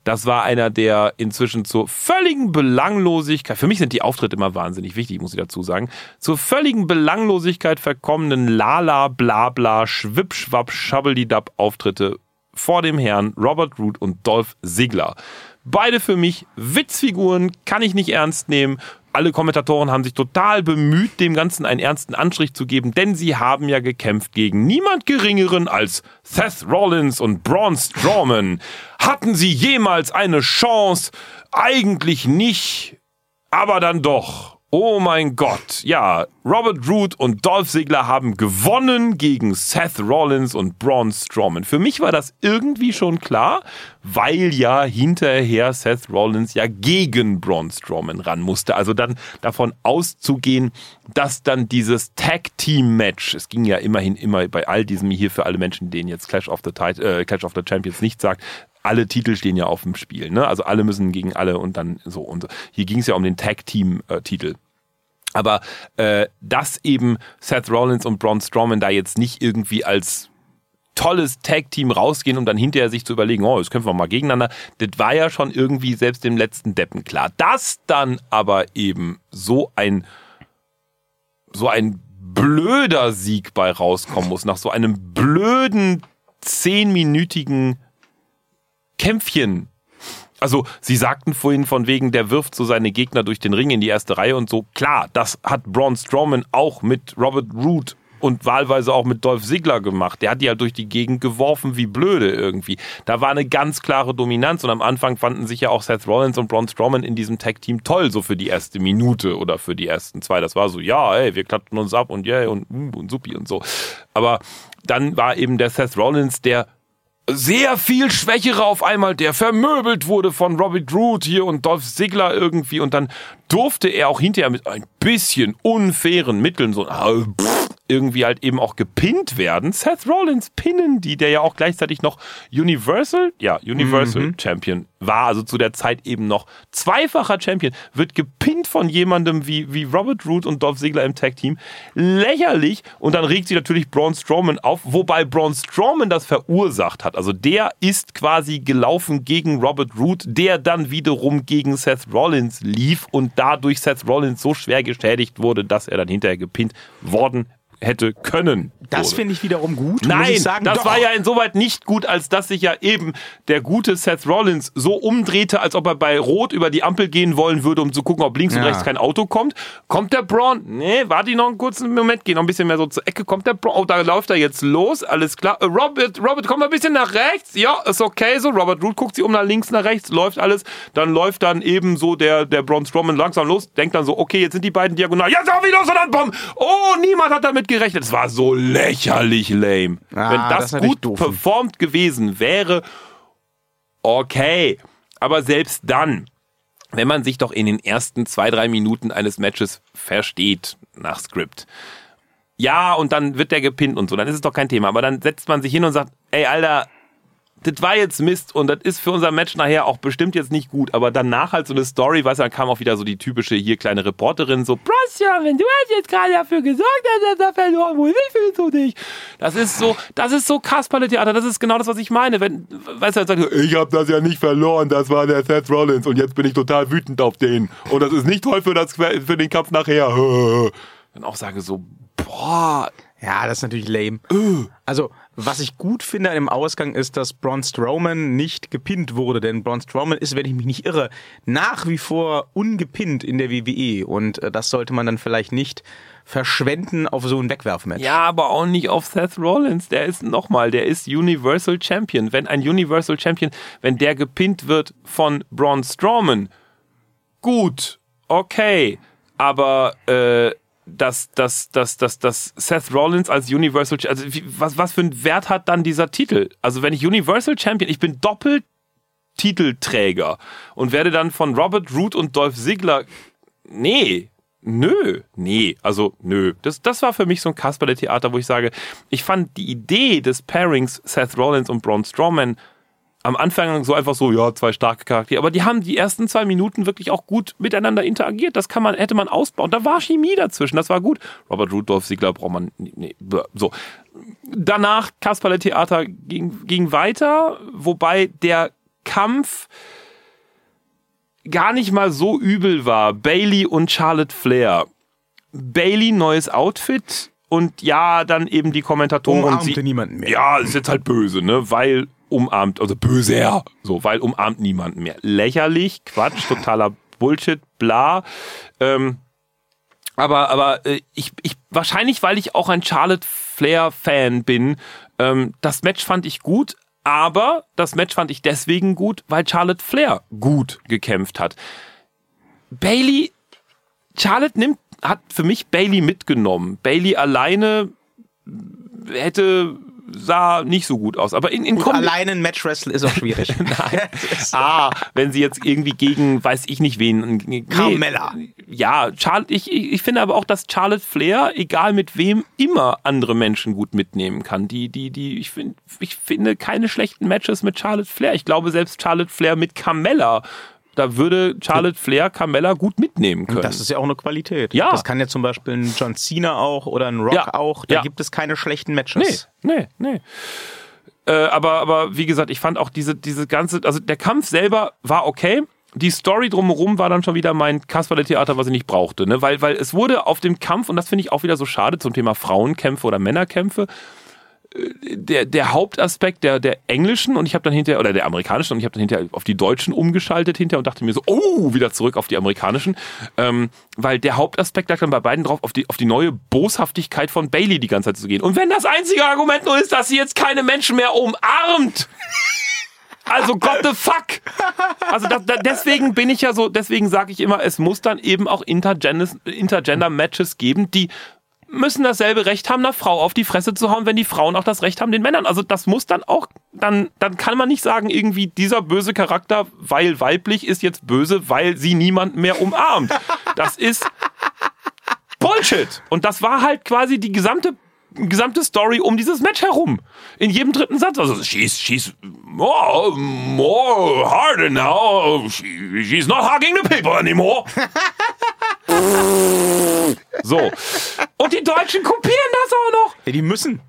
Das war einer der inzwischen zur völligen Belanglosigkeit, für mich sind die Auftritte immer wahnsinnig wichtig, muss ich dazu sagen, zur völligen Belanglosigkeit verkommenen Lala, Blabla, Schwippschwapp, Schabbelidab Auftritte vor dem Herrn Robert Root und Dolph Ziggler. Beide für mich Witzfiguren, kann ich nicht ernst nehmen. Alle Kommentatoren haben sich total bemüht, dem Ganzen einen ernsten Anstrich zu geben, denn sie haben ja gekämpft gegen niemand Geringeren als Seth Rollins und Braun Strowman. Hatten sie jemals eine Chance? Eigentlich nicht, aber dann doch. Oh mein Gott. Ja, Robert Root und Dolph Ziggler haben gewonnen gegen Seth Rollins und Braun Strowman. Für mich war das irgendwie schon klar, weil ja hinterher Seth Rollins ja gegen Braun Strowman ran musste. Also dann davon auszugehen, dass dann dieses Tag Team Match, es ging ja immerhin immer bei all diesem hier für alle Menschen, denen jetzt Clash of the, Tit äh, Clash of the Champions nicht sagt, alle Titel stehen ja auf dem Spiel, ne? Also alle müssen gegen alle und dann so und so. Hier ging es ja um den Tag Team Titel. Aber äh, dass eben Seth Rollins und Braun Strowman da jetzt nicht irgendwie als tolles Tag-Team rausgehen, um dann hinterher sich zu überlegen, oh, jetzt kämpfen wir mal gegeneinander, das war ja schon irgendwie selbst dem letzten Deppen klar. Dass dann aber eben so ein so ein blöder Sieg bei rauskommen muss, nach so einem blöden zehnminütigen Kämpfchen. Also, Sie sagten vorhin von wegen, der wirft so seine Gegner durch den Ring in die erste Reihe und so. Klar, das hat Braun Strowman auch mit Robert Root und wahlweise auch mit Dolph Ziggler gemacht. Der hat die halt durch die Gegend geworfen wie blöde irgendwie. Da war eine ganz klare Dominanz und am Anfang fanden sich ja auch Seth Rollins und Braun Strowman in diesem Tag-Team toll, so für die erste Minute oder für die ersten zwei. Das war so, ja, ey, wir klatschen uns ab und yeah und, uh, und supi und so. Aber dann war eben der Seth Rollins, der sehr viel Schwächere auf einmal, der vermöbelt wurde von Robert Root hier und Dolph Ziggler irgendwie. Und dann durfte er auch hinterher mit ein bisschen unfairen Mitteln so äh, pff, irgendwie halt eben auch gepinnt werden. Seth Rollins pinnen die, der ja auch gleichzeitig noch Universal, ja, Universal mhm. Champion war, also zu der Zeit eben noch zweifacher Champion, wird gepinnt von jemandem wie, wie Robert Root und Dolph Ziggler im Tag Team. Lächerlich. Und dann regt sich natürlich Braun Strowman auf, wobei Braun Strowman das verursacht hat. Also der ist quasi gelaufen gegen Robert Root, der dann wiederum gegen Seth Rollins lief und dadurch Seth Rollins so schwer geschädigt wurde, dass er dann hinterher gepinnt worden hätte können. Das finde ich wiederum gut. Nein, sagen, das doch. war ja insoweit nicht gut, als dass sich ja eben der gute Seth Rollins so umdrehte, als ob er bei Rot über die Ampel gehen wollen würde, um zu gucken, ob links ja. und rechts kein Auto kommt. Kommt der Braun? Nee, warte noch einen kurzen Moment, geh noch ein bisschen mehr so zur Ecke. Kommt der Braun? Oh, da läuft er jetzt los. Alles klar. Äh, Robert, Robert, komm mal ein bisschen nach rechts. Ja, ist okay so. Robert Root guckt sich um nach links, nach rechts, läuft alles. Dann läuft dann eben so der, der Braun Strowman langsam los, denkt dann so, okay, jetzt sind die beiden diagonal. Jetzt auch wieder los und dann bumm. Oh, niemand hat damit gerechnet. Es war so lächerlich lame. Ah, Wenn das, das gut performt gewesen wäre, okay. Aber selbst dann, wenn man sich doch in den ersten zwei, drei Minuten eines Matches versteht nach Skript, ja, und dann wird der gepinnt und so, dann ist es doch kein Thema. Aber dann setzt man sich hin und sagt, ey, Alter, das war jetzt Mist und das ist für unser Match nachher auch bestimmt jetzt nicht gut, aber danach halt so eine Story, weißt du, dann kam auch wieder so die typische hier kleine Reporterin, so, Brosja, wenn du hast jetzt gerade dafür gesorgt hast, dass er verloren wurde, wie fühlst du dich? Das ist so, das ist so Kasperle-Theater, das ist genau das, was ich meine, wenn, weißt du, sagt, ich hab das ja nicht verloren, das war der Seth Rollins und jetzt bin ich total wütend auf den und das ist nicht toll für, das, für den Kampf nachher. Dann auch sage so, boah. Ja, das ist natürlich lame. Also, was ich gut finde an dem Ausgang ist, dass Braun Strowman nicht gepinnt wurde, denn Braun Strowman ist, wenn ich mich nicht irre, nach wie vor ungepinnt in der WWE und äh, das sollte man dann vielleicht nicht verschwenden auf so ein Wegwerfmatch. Ja, aber auch nicht auf Seth Rollins. Der ist nochmal, der ist Universal Champion. Wenn ein Universal Champion, wenn der gepinnt wird von Braun Strowman, gut, okay, aber äh, dass, dass, dass, dass, dass Seth Rollins als Universal also wie, was, was für einen Wert hat dann dieser Titel? Also wenn ich Universal Champion, ich bin doppelt Titelträger und werde dann von Robert Root und Dolph Ziggler, nee, nö, nee, also nö. Das, das war für mich so ein Kasperle-Theater, wo ich sage, ich fand die Idee des Pairings Seth Rollins und Braun Strowman am Anfang so einfach so, ja, zwei starke Charaktere. Aber die haben die ersten zwei Minuten wirklich auch gut miteinander interagiert. Das kann man, hätte man ausbauen. Da war Chemie dazwischen. Das war gut. Robert Rudolph Siegler braucht man, nee, so. Danach Kasperle Theater ging, ging weiter, wobei der Kampf gar nicht mal so übel war. Bailey und Charlotte Flair. Bailey neues Outfit und ja, dann eben die Kommentatoren. Umarmte sie, niemanden mehr. Ja, ist jetzt halt böse, ne? Weil umarmt, also böser, so, weil umarmt niemanden mehr. Lächerlich, Quatsch, totaler Bullshit, bla. Ähm, aber aber äh, ich, ich wahrscheinlich, weil ich auch ein Charlotte Flair Fan bin. Ähm, das Match fand ich gut, aber das Match fand ich deswegen gut, weil Charlotte Flair gut gekämpft hat. Bailey, Charlotte nimmt, hat für mich Bailey mitgenommen. Bailey alleine hätte sah nicht so gut aus. Aber in, in gut, alleine ein Match Wrestle ist auch schwierig. Nein. ah, wenn sie jetzt irgendwie gegen, weiß ich nicht wen. Nee, Carmella. Ja, Charlotte, ich, ich finde aber auch, dass Charlotte Flair, egal mit wem, immer andere Menschen gut mitnehmen kann. Die, die, die, ich finde, ich finde keine schlechten Matches mit Charlotte Flair. Ich glaube, selbst Charlotte Flair mit Carmella da würde Charlotte Flair Carmella gut mitnehmen können. Das ist ja auch eine Qualität. Ja. Das kann ja zum Beispiel ein John Cena auch oder ein Rock ja. auch. Da ja. gibt es keine schlechten Matches. Nee, nee, nee. Äh, aber, aber wie gesagt, ich fand auch diese, diese ganze, also der Kampf selber war okay. Die Story drumherum war dann schon wieder mein Kasperle-Theater, was ich nicht brauchte. Ne? Weil, weil es wurde auf dem Kampf, und das finde ich auch wieder so schade zum Thema Frauenkämpfe oder Männerkämpfe, der, der Hauptaspekt der, der englischen und ich habe dann hinterher, oder der amerikanischen und ich habe dann hinterher auf die deutschen umgeschaltet hinterher und dachte mir so, oh, wieder zurück auf die amerikanischen. Ähm, weil der Hauptaspekt lag dann bei beiden drauf, auf die, auf die neue Boshaftigkeit von Bailey die ganze Zeit zu gehen. Und wenn das einzige Argument nur ist, dass sie jetzt keine Menschen mehr umarmt. Also God the fuck. Also das, das, deswegen bin ich ja so, deswegen sage ich immer, es muss dann eben auch Intergender-Matches geben, die müssen dasselbe Recht haben, einer Frau auf die Fresse zu hauen, wenn die Frauen auch das Recht haben, den Männern. Also das muss dann auch, dann, dann kann man nicht sagen, irgendwie dieser böse Charakter, weil weiblich, ist jetzt böse, weil sie niemand mehr umarmt. Das ist Bullshit. Und das war halt quasi die gesamte gesamte Story um dieses Match herum. In jedem dritten Satz. Also, she's, she's more, more harder now. She, she's not hugging the people anymore. so. Und die Deutschen kopieren das auch noch. Ja, die müssen.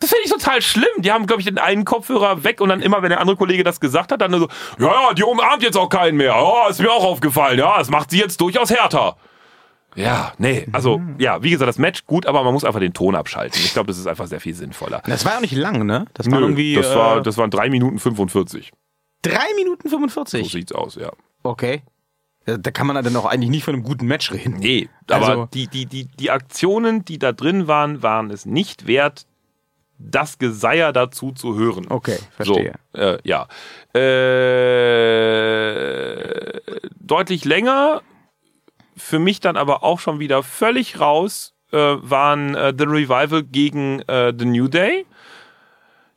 Das finde ich total schlimm. Die haben, glaube ich, den einen Kopfhörer weg und dann immer, wenn der andere Kollege das gesagt hat, dann so, ja, ja, die umarmt jetzt auch keinen mehr. Ja, ist mir auch aufgefallen. Ja, das macht sie jetzt durchaus härter. Ja, nee, also ja, wie gesagt, das Match gut, aber man muss einfach den Ton abschalten. Ich glaube, das ist einfach sehr viel sinnvoller. Das war ja nicht lang, ne? Das Nö, war irgendwie. Das, war, äh, das waren drei Minuten 45. Drei Minuten 45? So sieht's aus, ja. Okay. Da kann man dann auch eigentlich nicht von einem guten Match reden. Nee, aber also, die, die, die, die Aktionen, die da drin waren, waren es nicht wert, das Geseier dazu zu hören. Okay, verstehe. So, äh, ja. Äh, deutlich länger für mich dann aber auch schon wieder völlig raus äh, waren äh, The Revival gegen äh, The New Day.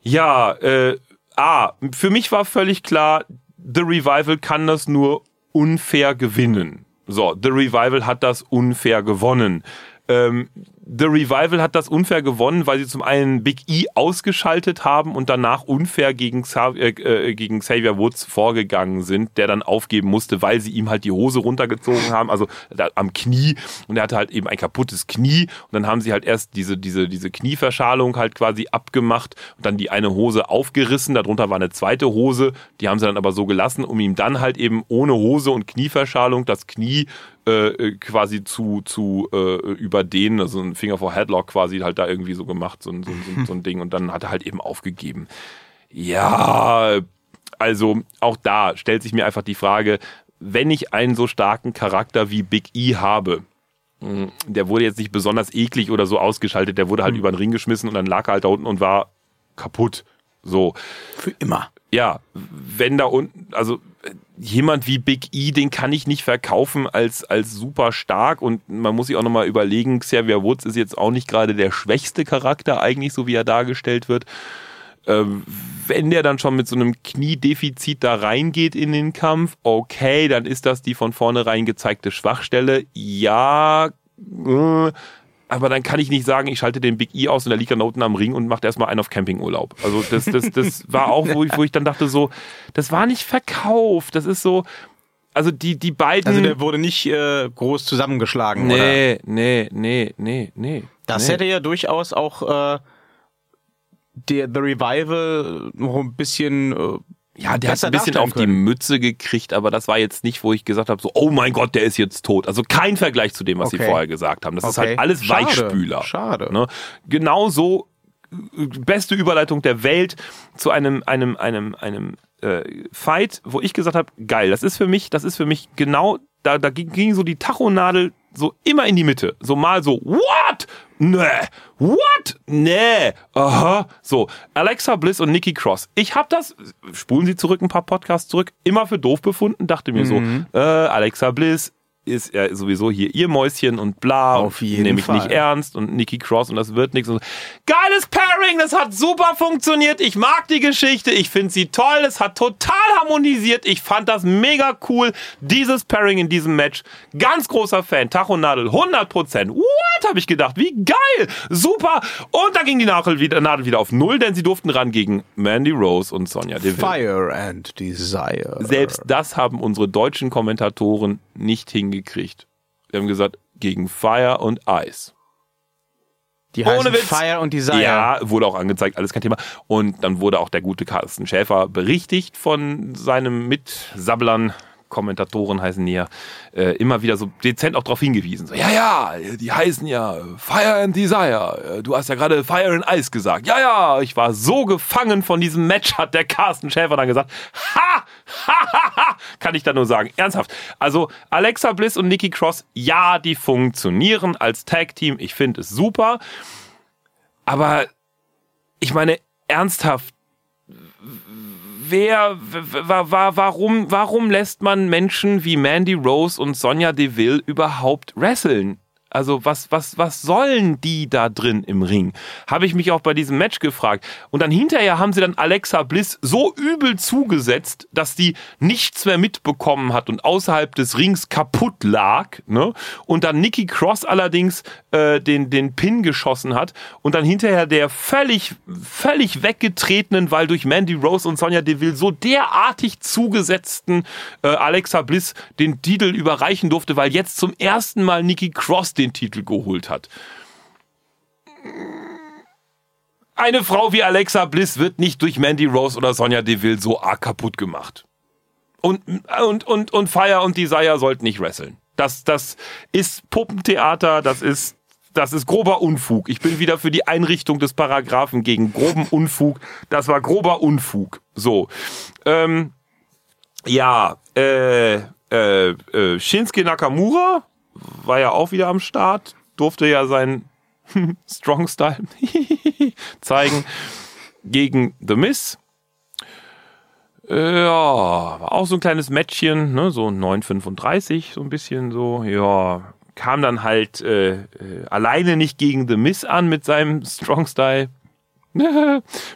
Ja, äh, A, für mich war völlig klar, The Revival kann das nur unfair gewinnen. So, The Revival hat das unfair gewonnen. Ähm, The Revival hat das unfair gewonnen, weil sie zum einen Big E ausgeschaltet haben und danach unfair gegen, äh, äh, gegen Xavier Woods vorgegangen sind, der dann aufgeben musste, weil sie ihm halt die Hose runtergezogen haben, also da, am Knie. Und er hatte halt eben ein kaputtes Knie. Und dann haben sie halt erst diese, diese, diese Knieverschalung halt quasi abgemacht und dann die eine Hose aufgerissen, darunter war eine zweite Hose, die haben sie dann aber so gelassen, um ihm dann halt eben ohne Hose und Knieverschalung das Knie äh, quasi zu, zu äh, überdehnen, also ein Finger vor Headlock quasi halt da irgendwie so gemacht, so, so, so, so ein Ding und dann hat er halt eben aufgegeben. Ja, also auch da stellt sich mir einfach die Frage, wenn ich einen so starken Charakter wie Big E habe, hm, der wurde jetzt nicht besonders eklig oder so ausgeschaltet, der wurde halt mhm. über den Ring geschmissen und dann lag er halt da unten und war kaputt. So. Für immer. Ja, wenn da unten, also jemand wie Big E, den kann ich nicht verkaufen als, als super stark und man muss sich auch nochmal überlegen, Xavier Woods ist jetzt auch nicht gerade der schwächste Charakter eigentlich, so wie er dargestellt wird. Ähm, wenn der dann schon mit so einem Kniedefizit da reingeht in den Kampf, okay, dann ist das die von vornherein gezeigte Schwachstelle. Ja, äh, aber dann kann ich nicht sagen, ich schalte den Big E aus und der liegt dann unten am Ring und macht erstmal einen auf Campingurlaub. Also das, das, das war auch, wo ich, wo ich dann dachte so, das war nicht verkauft. Das ist so, also die, die beiden. Also der wurde nicht äh, groß zusammengeschlagen, nee, oder? Nee, nee, nee, nee. Das nee. hätte ja durchaus auch äh, der The Revival noch ein bisschen äh, ja, der hat ein bisschen auf können. die Mütze gekriegt, aber das war jetzt nicht, wo ich gesagt habe, so, oh mein Gott, der ist jetzt tot. Also kein Vergleich zu dem, was okay. sie vorher gesagt haben. Das okay. ist halt alles Schade. Weichspüler. Schade. Ne? Genauso beste Überleitung der Welt zu einem, einem, einem, einem äh, Fight, wo ich gesagt habe, geil, das ist für mich, das ist für mich genau, da, da ging, ging so die Tachonadel so immer in die Mitte. So mal so, what? Nee. What? Nee. Aha. So, Alexa Bliss und Nikki Cross. Ich habe das, spulen Sie zurück ein paar Podcasts zurück, immer für doof befunden, dachte mir mhm. so, äh, Alexa Bliss ist ja sowieso hier ihr Mäuschen und bla Auf jeden nehme ich Fall. nicht ernst und Nikki Cross und das wird nichts. Geiles Pairing, das hat super funktioniert. Ich mag die Geschichte, ich finde sie toll, es hat total harmonisiert. Ich fand das mega cool, dieses Pairing in diesem Match. Ganz großer Fan, Tachonadel, 100%. What, habe ich gedacht, wie geil, super. Und da ging die Nadel wieder, Nadel wieder auf Null, denn sie durften ran gegen Mandy Rose und Sonja Deville. Fire and Desire. Selbst das haben unsere deutschen Kommentatoren nicht hingekriegt hingekriegt. Wir haben gesagt, gegen Fire und Ice. Die Ohne Witz. Fire und Desire. Ja, wurde auch angezeigt, alles kein Thema. Und dann wurde auch der gute Carsten Schäfer berichtigt von seinem Mitsabblern, Kommentatoren heißen die ja, äh, immer wieder so dezent auch darauf hingewiesen. So, ja, ja, die heißen ja Fire and Desire. Äh, du hast ja gerade Fire and Ice gesagt. Ja, ja, ich war so gefangen von diesem Match, hat der Carsten Schäfer dann gesagt. Ha! Ha, ha, ha! Kann ich da nur sagen. Ernsthaft. Also Alexa Bliss und Nikki Cross, ja, die funktionieren als Tag-Team. Ich finde es super. Aber ich meine, ernsthaft, wer, warum, warum lässt man Menschen wie Mandy Rose und Sonja Deville überhaupt wresteln? Also was, was, was sollen die da drin im Ring? Habe ich mich auch bei diesem Match gefragt. Und dann hinterher haben sie dann Alexa Bliss so übel zugesetzt, dass die nichts mehr mitbekommen hat und außerhalb des Rings kaputt lag. Ne? Und dann Nikki Cross allerdings äh, den, den Pin geschossen hat. Und dann hinterher der völlig, völlig weggetretenen, weil durch Mandy Rose und Sonja Deville so derartig zugesetzten äh, Alexa Bliss den Titel überreichen durfte, weil jetzt zum ersten Mal Nikki Cross den Titel geholt hat. Eine Frau wie Alexa Bliss wird nicht durch Mandy Rose oder Sonja Deville so arg kaputt gemacht. Und, und, und, und Fire und Desire sollten nicht wresteln. Das, das ist Puppentheater, das ist, das ist grober Unfug. Ich bin wieder für die Einrichtung des Paragraphen gegen groben Unfug. Das war grober Unfug. So. Ähm, ja, äh, äh, äh, Shinsuke Nakamura war ja auch wieder am Start, durfte ja seinen Strong Style zeigen gegen The Miss. Ja, war auch so ein kleines Matchchen, ne, so 9,35, so ein bisschen so, ja, kam dann halt äh, äh, alleine nicht gegen The Miss an mit seinem Strong Style.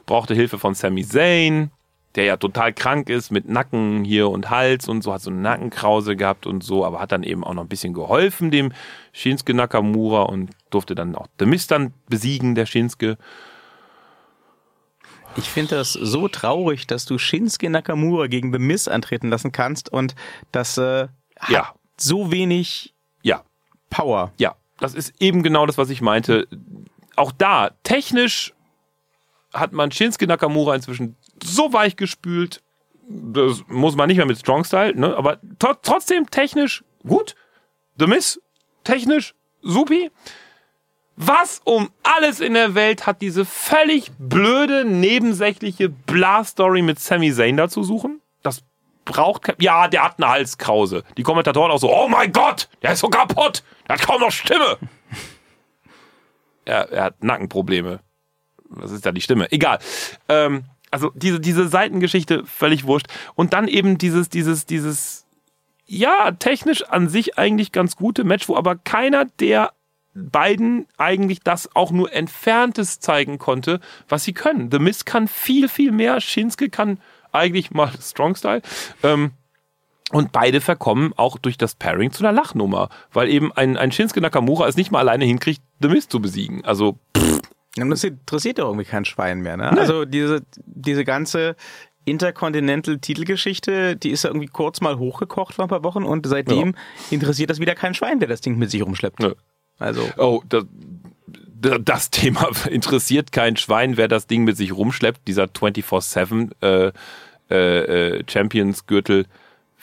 Brauchte Hilfe von Sami Zayn der ja total krank ist mit Nacken hier und Hals und so, hat so eine Nackenkrause gehabt und so, aber hat dann eben auch noch ein bisschen geholfen dem Shinsuke Nakamura und durfte dann auch The Mist dann besiegen, der Shinsuke. Ich finde das so traurig, dass du Shinsuke Nakamura gegen The Miz antreten lassen kannst und das äh, hat ja. so wenig ja. Power. Ja, das ist eben genau das, was ich meinte. Auch da, technisch hat man Shinsuke Nakamura inzwischen so weich gespült. Das muss man nicht mehr mit Strong Style, ne? aber trotzdem technisch gut. The Miss, technisch supi. Was um alles in der Welt hat diese völlig blöde, nebensächliche Bla-Story mit Sami Zayn da zu suchen? Das braucht ja, der hat eine Halskrause. Die Kommentatoren auch so, oh mein Gott, der ist so kaputt, der hat kaum noch Stimme. er, er hat Nackenprobleme. Was ist da die Stimme? Egal. Ähm, also diese, diese Seitengeschichte völlig wurscht. Und dann eben dieses, dieses, dieses, ja, technisch an sich eigentlich ganz gute Match, wo aber keiner der beiden eigentlich das auch nur entferntes zeigen konnte, was sie können. The Miz kann viel, viel mehr. Shinsuke kann eigentlich mal Strong Style. Ähm, und beide verkommen auch durch das Pairing zu einer Lachnummer, weil eben ein, ein Shinsuke Nakamura es nicht mal alleine hinkriegt, The Miz zu besiegen. Also pff, das interessiert ja irgendwie kein Schwein mehr, ne? Nee. Also diese, diese ganze Intercontinental-Titelgeschichte, die ist ja irgendwie kurz mal hochgekocht vor ein paar Wochen und seitdem ja. interessiert das wieder kein Schwein, wer das Ding mit sich rumschleppt. Nee. Also. Oh, das, das Thema interessiert kein Schwein, wer das Ding mit sich rumschleppt, dieser 24-7 äh, äh, äh, Champions-Gürtel.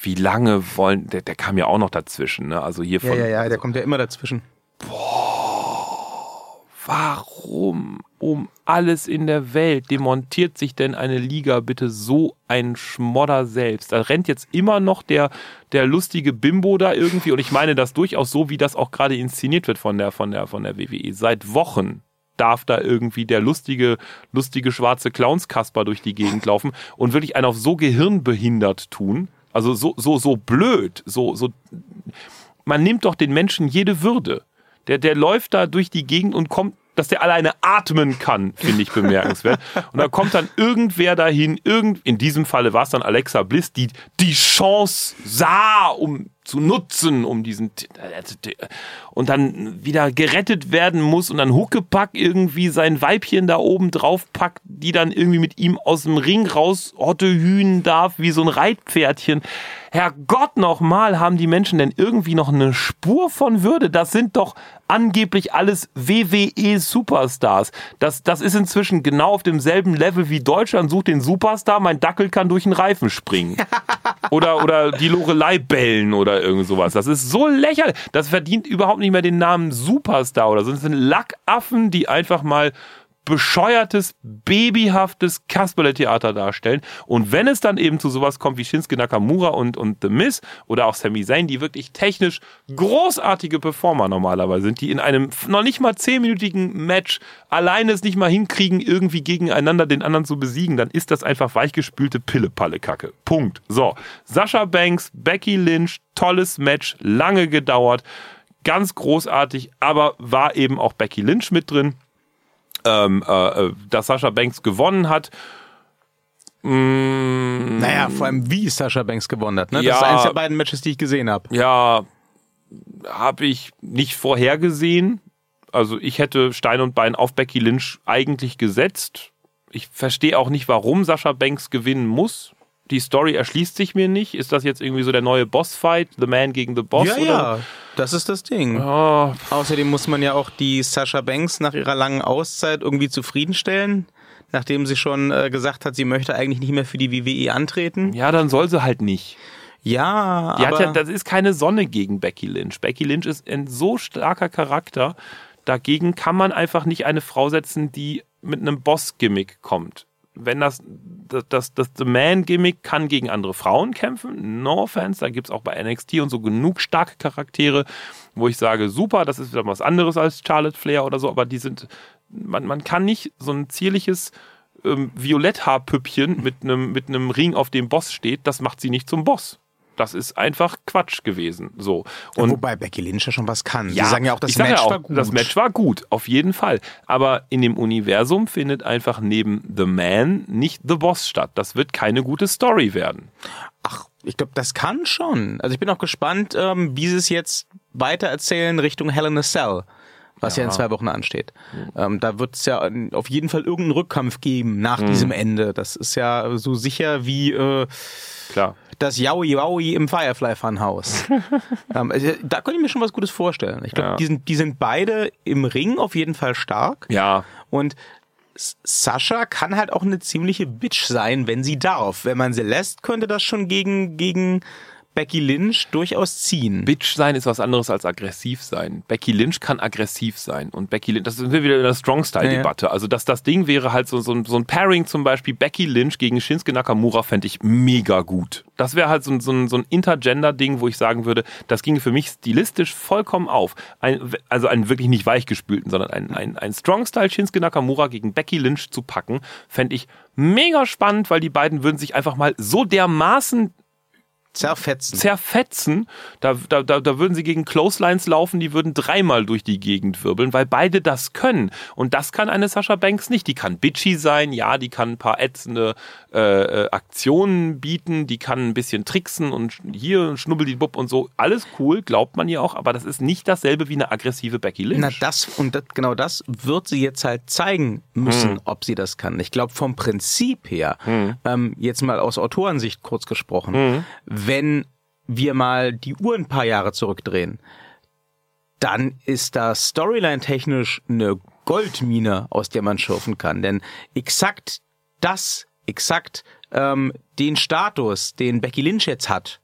Wie lange wollen, der, der kam ja auch noch dazwischen, ne? Also hier von. Ja, ja, ja, der kommt ja immer dazwischen. Boah warum um alles in der Welt demontiert sich denn eine Liga bitte so ein Schmodder selbst? Da rennt jetzt immer noch der, der lustige Bimbo da irgendwie und ich meine das durchaus so, wie das auch gerade inszeniert wird von der, von der, von der WWE. Seit Wochen darf da irgendwie der lustige, lustige schwarze Clownskasper durch die Gegend laufen und wirklich einen auf so gehirnbehindert tun. Also so, so, so blöd, so, so, man nimmt doch den Menschen jede Würde. Der, der läuft da durch die Gegend und kommt, dass der alleine atmen kann, finde ich bemerkenswert. Und da kommt dann irgendwer dahin, irgend, in diesem Falle war es dann Alexa Bliss, die die Chance sah, um zu nutzen, um diesen und dann wieder gerettet werden muss und dann Huckepack irgendwie sein Weibchen da oben drauf packt, die dann irgendwie mit ihm aus dem Ring raus Hotte hühnen darf, wie so ein Reitpferdchen. Herrgott nochmal, haben die Menschen denn irgendwie noch eine Spur von Würde? Das sind doch angeblich alles WWE-Superstars. Das, das ist inzwischen genau auf demselben Level wie Deutschland sucht den Superstar, mein Dackel kann durch den Reifen springen. oder, oder die Lorelei bellen oder irgend sowas. Das ist so lächerlich. Das verdient überhaupt nicht mehr den Namen Superstar oder so. Das sind Lackaffen, die einfach mal bescheuertes, babyhaftes Kasperle-Theater darstellen. Und wenn es dann eben zu sowas kommt wie Shinsuke Nakamura und, und The Miz oder auch Sami Zayn, die wirklich technisch großartige Performer normalerweise sind, die in einem noch nicht mal zehnminütigen Match alleine es nicht mal hinkriegen, irgendwie gegeneinander den anderen zu besiegen, dann ist das einfach weichgespülte Pille-Palle-Kacke. Punkt. So, Sascha Banks, Becky Lynch, tolles Match, lange gedauert, ganz großartig, aber war eben auch Becky Lynch mit drin ähm, äh, äh, dass Sascha Banks gewonnen hat. Mm, naja, vor allem wie Sascha Banks gewonnen hat. Ne? Das Ja. ist eines der beiden Matches, die ich gesehen habe. Ja, habe ich nicht vorhergesehen. Also ich hätte Stein und Bein auf Becky Lynch eigentlich gesetzt. Ich verstehe auch nicht, warum Sascha Banks gewinnen muss. Die Story erschließt sich mir nicht. Ist das jetzt irgendwie so der neue Bossfight? The Man gegen The Boss? ja, oder? ja, das ist das Ding. Oh, Außerdem muss man ja auch die Sascha Banks nach ihrer langen Auszeit irgendwie zufriedenstellen, nachdem sie schon äh, gesagt hat, sie möchte eigentlich nicht mehr für die WWE antreten. ja, dann soll sie halt nicht. Ja, Die aber hat ja, das ist keine Sonne gegen Becky Lynch. Becky Lynch ist ein so starker Charakter. Dagegen kann man einfach nicht eine Frau setzen, die mit einem Boss-Gimmick kommt. Wenn das, das, das, das The Man-Gimmick kann gegen andere Frauen kämpfen, no offense, da gibt's auch bei NXT und so genug starke Charaktere, wo ich sage, super, das ist wieder was anderes als Charlotte Flair oder so, aber die sind, man, man kann nicht so ein zierliches ähm, Violetthaarpüppchen mit einem mit einem Ring, auf dem Boss steht, das macht sie nicht zum Boss. Das ist einfach Quatsch gewesen. So. Und wobei Becky Lynch ja schon was kann. Sie sagen ja auch, das Match ja auch, war gut. Das Match war gut, auf jeden Fall. Aber in dem Universum findet einfach neben The Man nicht The Boss statt. Das wird keine gute Story werden. Ach, ich glaube, das kann schon. Also ich bin auch gespannt, ähm, wie sie es jetzt weitererzählen Richtung Hell in a Cell, was ja, in zwei Wochen ansteht. Ähm, da wird es ja auf jeden Fall irgendeinen Rückkampf geben nach Mhm. diesem Ende. Das ist ja so sicher wie äh, Klar. das Yaoi Yaoi im Firefly Funhouse. ähm, also, da könnte ich mir schon was Gutes vorstellen. Ich glaube, Ja. die, sind, die sind beide im Ring auf jeden Fall stark. Ja, Und Sascha kann halt auch eine ziemliche Bitch sein, wenn sie darf. Wenn man sie lässt, könnte das schon gegen, gegen Becky Lynch durchaus ziehen. Bitch sein ist was anderes als aggressiv sein. Becky Lynch kann aggressiv sein. Und Becky Lynch, das sind wir wieder in der Strong-Style-Debatte. Also, dass das Ding wäre halt so, so, ein- so ein Pairing zum Beispiel Becky Lynch gegen Shinsuke Nakamura fände ich mega gut. Das wäre halt so, ein- so, ein- so ein Intergender-Ding, wo ich sagen würde, das ginge für mich stilistisch vollkommen auf. Ein, also einen wirklich nicht weichgespülten, sondern ein, ein, ein Strong-Style Shinsuke Nakamura gegen Becky Lynch zu packen, fände ich mega spannend, weil die beiden würden sich einfach mal so dermaßen Zerfetzen. zerfetzen. Da, da, da, würden sie gegen Clotheslines laufen, die würden dreimal durch die Gegend wirbeln, weil beide das können. Und das kann eine Sascha Banks nicht. Die kann bitchy sein, ja, die kann ein paar ätzende äh, äh, Aktionen bieten, die kann ein bisschen tricksen und hier schnubbel die Bub und so. Alles cool, glaubt man ihr auch, aber das ist nicht dasselbe wie eine aggressive Becky Lynch. Na, das und das, genau das wird sie jetzt halt zeigen müssen, Hm. ob sie das kann. Ich glaube, vom Prinzip her, Hm. ähm, jetzt mal aus Autorensicht kurz gesprochen, wenn wir mal die Uhr ein paar Jahre zurückdrehen, dann ist da Storyline-technisch eine Goldmine, aus der man schürfen kann. Denn exakt das, exakt ähm, den Status, den Becky Lynch jetzt hat,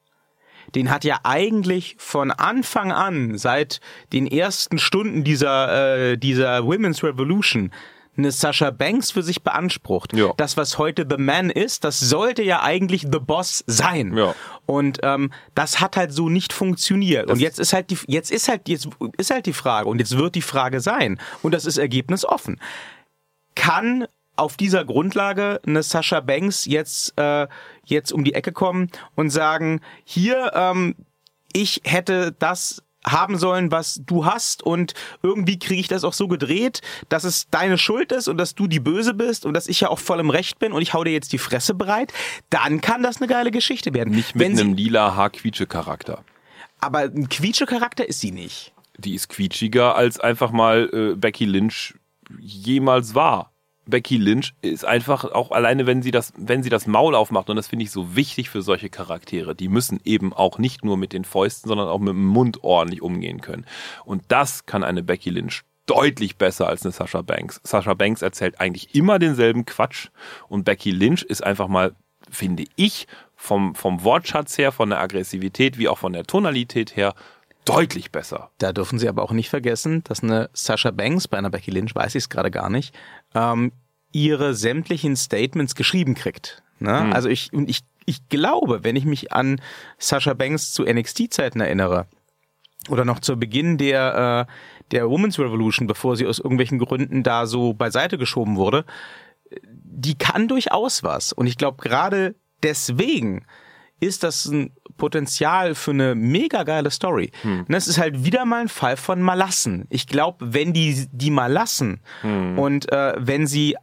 den hat ja eigentlich von Anfang an, seit den ersten Stunden dieser, äh, dieser Women's Revolution, eine Sascha Banks für sich beansprucht. Ja. Das, was heute The Man ist, das sollte ja eigentlich The Boss sein. Ja. Und ähm, das hat halt so nicht funktioniert. und jetzt ist halt die, jetzt ist halt, jetzt ist halt die Frage und jetzt wird die Frage sein und das ist ergebnisoffen. Kann auf dieser Grundlage eine Sascha Banks jetzt äh, jetzt um die Ecke kommen und sagen, hier ähm, ich hätte das haben sollen, was du hast und irgendwie kriege ich das auch so gedreht, dass es deine Schuld ist und dass du die Böse bist und dass ich ja auch voll im Recht bin und ich hau dir jetzt die Fresse bereit, dann kann das eine geile Geschichte werden. nicht mit Wenn sie, einem lila Haarquietsche-Charakter. aber ein Quietsche-Charakter ist sie nicht. die ist quietschiger als einfach mal äh, Becky Lynch jemals war. Becky Lynch ist einfach auch alleine, wenn sie das, wenn sie das Maul aufmacht, und das finde ich so wichtig für solche Charaktere, die müssen eben auch nicht nur mit den Fäusten, sondern auch mit dem Mund ordentlich umgehen können. Und das kann eine Becky Lynch deutlich besser als eine Sasha Banks. Sasha Banks erzählt eigentlich immer denselben Quatsch und Becky Lynch ist einfach mal, finde ich, vom, vom Wortschatz her, von der Aggressivität wie auch von der Tonalität her deutlich besser. Da dürfen Sie aber auch nicht vergessen, dass eine Sasha Banks, bei einer Becky Lynch weiß ich es gerade gar nicht, ähm, ihre sämtlichen Statements geschrieben kriegt. Ne? Hm. Also ich, und ich, ich glaube, wenn ich mich an Sasha Banks zu NXT-Zeiten erinnere, oder noch zu Beginn der, äh, der Women's Revolution, bevor sie aus irgendwelchen Gründen da so beiseite geschoben wurde, die kann durchaus was. Und ich glaube, gerade deswegen ist das ein Potenzial für eine mega geile Story. Hm. Und das ist halt wieder mal ein Fall von mal lassen. Ich glaube, wenn die die mal lassen Hm. und äh, wenn sie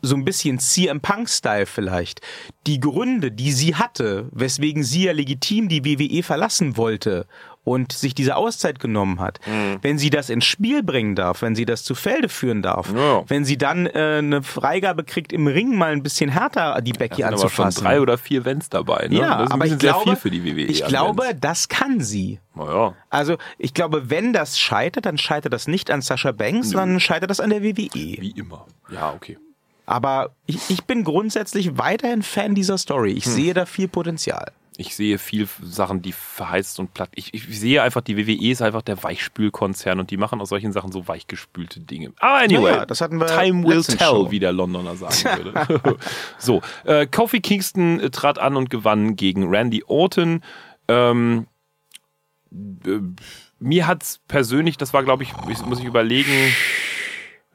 so ein bisschen CM Punk-Style vielleicht, die Gründe, die sie hatte, weswegen sie ja legitim die WWE verlassen wollte und sich diese Auszeit genommen hat, Hm. wenn sie das ins Spiel bringen darf, wenn sie das zu Felde führen darf, Ja. wenn sie dann äh, eine Freigabe kriegt, im Ring mal ein bisschen härter die Becky Da sind aber schon anzufassen. drei oder vier Vents dabei. Ne? ja, das ist ein aber ich glaube, viel für die WWE. ich an glaube, Vents. das kann sie. Naja, Also ich glaube, wenn das scheitert, dann scheitert das nicht an Sascha Banks, sondern scheitert das an der WWE. wie immer. Ja, okay. Aber ich, ich bin grundsätzlich weiterhin Fan dieser Story. Hm. Ich sehe da viel Potenzial. Ich sehe viel Sachen, die verheizt und platt. Ich, ich sehe einfach, die WWE ist einfach der Weichspülkonzern und die machen aus solchen Sachen so weichgespülte Dinge. Aber anyway, Ja, das hatten wir time will tell, schon. wie der Londoner sagen würde. so, äh, Kofi Kingston äh, trat an und gewann gegen Randy Orton. Ähm, äh, mir hat's persönlich, das war glaube ich, muss ich überlegen,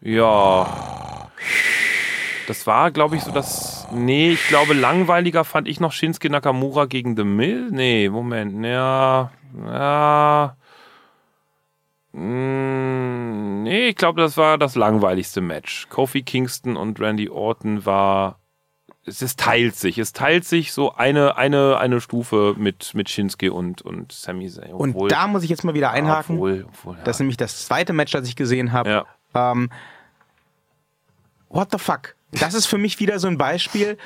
ja, das war glaube ich so das, nee, ich glaube langweiliger fand ich noch Shinsuke Nakamura gegen The Mill. Nee, Moment, ja, ja, Mm, nee, ich glaube, das war das langweiligste Match. Kofi Kingston und Randy Orton war es, es teilt sich. Es teilt sich so eine, eine, eine Stufe mit, mit Shinsuke und, und Sami Zayn. Und Obwohl- da muss ich jetzt mal wieder einhaken. Obwohl, obwohl, ja. Das ist nämlich das zweite Match, das ich gesehen habe. ja. Ähm, what the fuck? Das ist für mich wieder so ein Beispiel,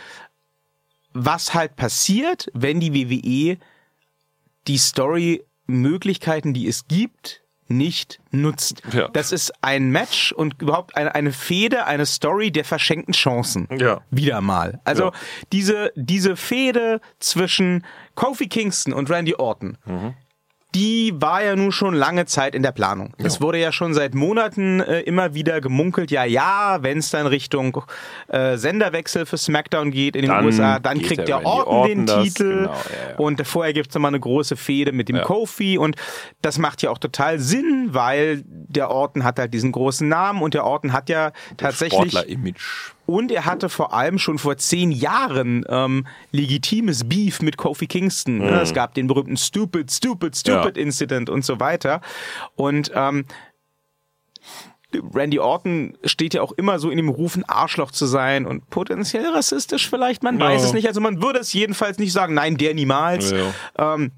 was halt passiert, wenn die WWE die Story-Möglichkeiten, die es gibt, nicht nutzt. Ja. Das ist ein Match und überhaupt eine, eine Fehde, eine Story der verschenkten Chancen. Ja. Wieder mal. Also Ja. diese, diese Fehde zwischen Kofi Kingston und Randy Orton, die war ja nun schon lange Zeit in der Planung. Es wurde ja schon seit Monaten äh, immer wieder gemunkelt, ja, ja, wenn es dann Richtung äh, Senderwechsel für SmackDown geht in den Dann USA, dann kriegt der Orton, Orton den das, Titel. genau, ja, ja. Und vorher gibt's noch mal eine große Fehde mit dem Ja. Kofi und das macht ja auch total Sinn, weil der Orton hat halt diesen großen Namen und der Orton hat ja tatsächlich Sportler-Image. und er hatte vor allem schon vor zehn Jahren ähm, legitimes Beef mit Kofi Kingston. ne? Es gab den berühmten Stupid, Stupid, Stupid Ja. Incident und so weiter. Und ähm, Randy Orton steht ja auch immer so in dem Ruf, ein Arschloch zu sein und potenziell rassistisch vielleicht, man weiß Ja. es nicht. Also man würde es jedenfalls nicht sagen, nein, der niemals. Ja. Ähm,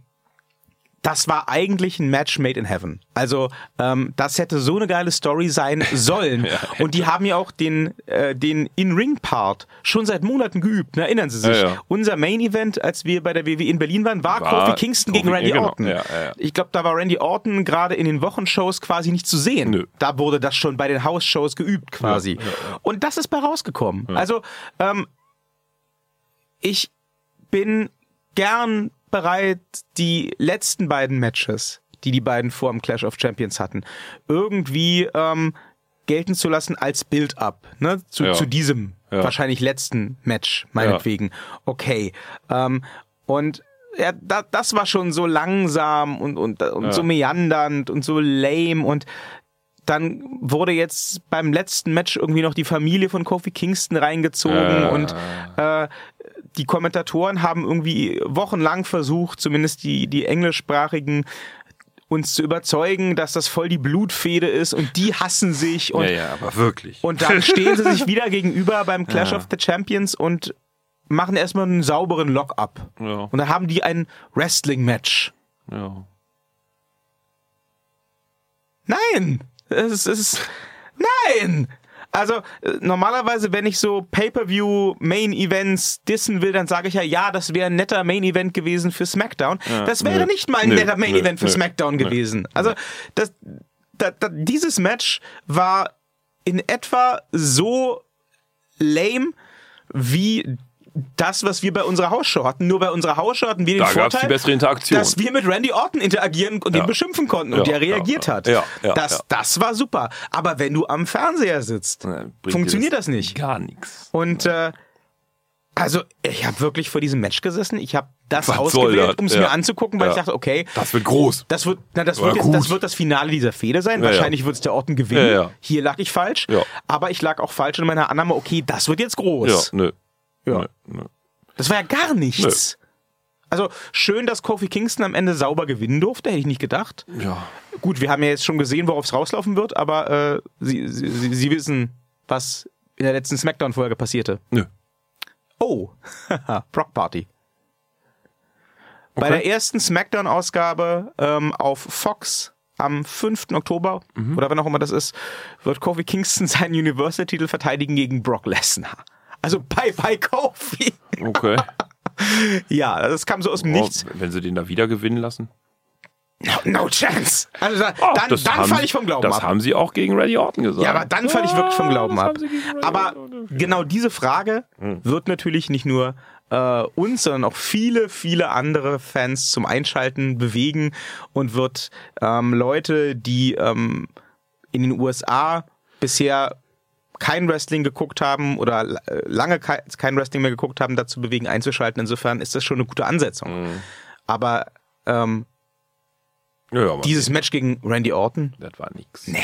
das war eigentlich ein Match made in heaven. Also ähm, das hätte so eine geile Story sein sollen. und die haben ja auch den, äh, den In-Ring-Part schon seit Monaten geübt. Ne? Erinnern Sie sich? Ja, ja. Unser Main-Event, als wir bei der WWE in Berlin waren, war, War Kofi Kingston gegen Kofi- Randy ja, genau. Orton. Ja, ja, ja. Ich glaube, da war Randy Orton gerade in den Wochenshows quasi nicht zu sehen. Nö. Da wurde das schon bei den House-Shows geübt quasi. Ja, ja, ja. Und das ist bei rausgekommen. Also ähm, ich bin gern bereit, die letzten beiden Matches, die die beiden vor dem Clash of Champions hatten, irgendwie ähm, gelten zu lassen als Build-up ne? zu, Ja. zu diesem Ja. wahrscheinlich letzten Match, meinetwegen. Okay. Ähm, und ja, da, das war schon so langsam und, und, und Ja. so meandernd und so lame und dann wurde jetzt beim letzten Match irgendwie noch die Familie von Kofi Kingston reingezogen Äh. und äh, die Kommentatoren haben irgendwie wochenlang versucht, zumindest die, die englischsprachigen, uns zu überzeugen, dass das voll die Blutfehde ist und die hassen sich und, ja, ja, aber wirklich. und dann stehen sie sich wieder gegenüber beim Clash Ja. of the Champions und machen erstmal einen sauberen Lock-up. ja, Und dann haben die ein Wrestling-Match. ja. Nein! Es ist. Nein! Also äh, normalerweise, wenn ich so Pay-per-view Main Events dissen will, dann sage ich ja, ja, das wäre ein netter Main Event gewesen für SmackDown. Ja, das wäre nö. nicht mal ein Nö, netter Main nö, Event für nö, SmackDown gewesen. Also das, da, da, dieses Match war in etwa so lame wie das, was wir bei unserer Hausshow hatten. Nur bei unserer Hausshow hatten wir den Da Vorteil, die bessere Interaktion. dass wir mit Randy Orton interagieren und Ja. ihn beschimpfen konnten und Ja, der reagiert ja, hat. ja, ja, das, ja. das war super. Aber wenn du am Fernseher sitzt, funktioniert das nicht. Gar nichts. Und äh, also ich habe wirklich vor diesem Match gesessen. Ich habe das Was ausgewählt, um es Ja. mir anzugucken, weil Ja. ich dachte, okay, Das wird groß. das wird, na, das, wird jetzt, das wird das Finale dieser Fehde sein. Ja, ja. Wahrscheinlich wird es der Orton gewinnen. Ja, ja. Hier lag ich falsch. Ja. Aber ich lag auch falsch in meiner Annahme, okay, das wird jetzt Ja, groß. nö. Ja. Nö, nö. Das war ja gar nichts. Also schön, dass Kofi Kingston am Ende sauber gewinnen durfte, hätte ich nicht gedacht. Ja. Gut, wir haben ja jetzt schon gesehen, worauf es rauslaufen wird, aber äh, Sie, Sie, Sie, Sie wissen, was in der letzten Smackdown-Folge passierte. Nö. Oh, Brock Party. Bei Okay. der ersten Smackdown-Ausgabe ähm, auf Fox am 5. Oktober, Mhm. oder wann auch immer das ist, wird Kofi Kingston seinen Universal-Titel verteidigen gegen Brock Lesnar. Also bye bye Kofi. Okay. Ja, das kam so aus dem Nichts. Oh, wenn sie den da wieder gewinnen lassen. No, no chance. Also da, Oh, dann, das dann falle ich vom Glauben Das ab. haben sie auch gegen Randy Orton gesagt. Ja, aber dann falle ich wirklich vom Glauben das ab. Aber genau diese Frage Hm. wird natürlich nicht nur äh, uns, sondern auch viele, viele andere Fans zum Einschalten bewegen und wird ähm, Leute, die ähm, in den USA bisher kein Wrestling geguckt haben oder äh, lange kei- kein Wrestling mehr geguckt haben, dazu bewegen, einzuschalten. Insofern ist das schon eine gute Ansetzung. Hm. Aber ähm, Ja, dieses Match gegen Randy Orton, das war nix. nee.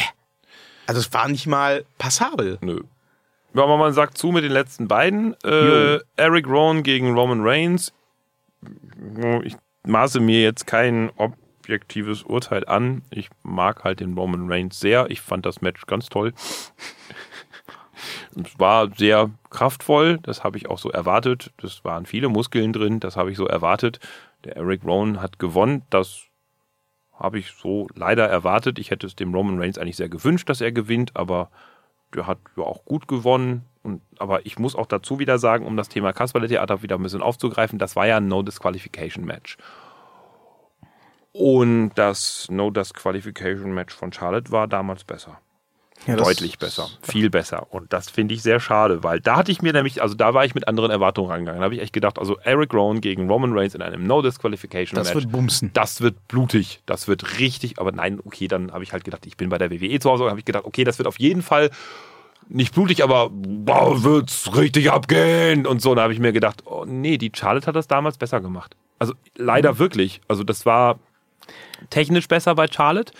Also es war nicht mal passabel. Nö. Ja, aber man sagt zu mit den letzten beiden. Äh. Eric Rowan gegen Roman Reigns. Ich maße mir jetzt kein objektives Urteil an. Ich mag halt den Roman Reigns sehr. Ich fand das Match ganz toll. Es war sehr kraftvoll, das habe ich auch so erwartet. Das waren viele Muskeln drin, das habe ich so erwartet. Der Eric Rowan hat gewonnen, das habe ich so leider erwartet. Ich hätte es dem Roman Reigns eigentlich sehr gewünscht, dass er gewinnt, aber der hat ja auch gut gewonnen. Und, aber ich muss auch dazu wieder sagen, um das Thema Kasperle-Theater wieder ein bisschen aufzugreifen, das war ja ein No-Disqualification-Match. Und das No-Disqualification-Match von Charlotte war damals besser. Ja, Deutlich besser. Viel besser. Und das finde ich sehr schade, weil da hatte ich mir nämlich, also da war ich mit anderen Erwartungen rangegangen. Da habe ich echt gedacht, also Eric Rowan gegen Roman Reigns in einem No-Disqualification-Match. Das wird bumsen. Das wird blutig. Das wird richtig, aber nein, okay, dann habe ich halt gedacht, ich bin bei der WWE zu Hause und habe ich gedacht, okay, das wird auf jeden Fall nicht blutig, aber wow, wird's richtig abgehen und so. Und da habe ich mir gedacht, oh nee, die Charlotte hat das damals besser gemacht. Also leider Mhm. wirklich. Also das war technisch besser bei Charlotte.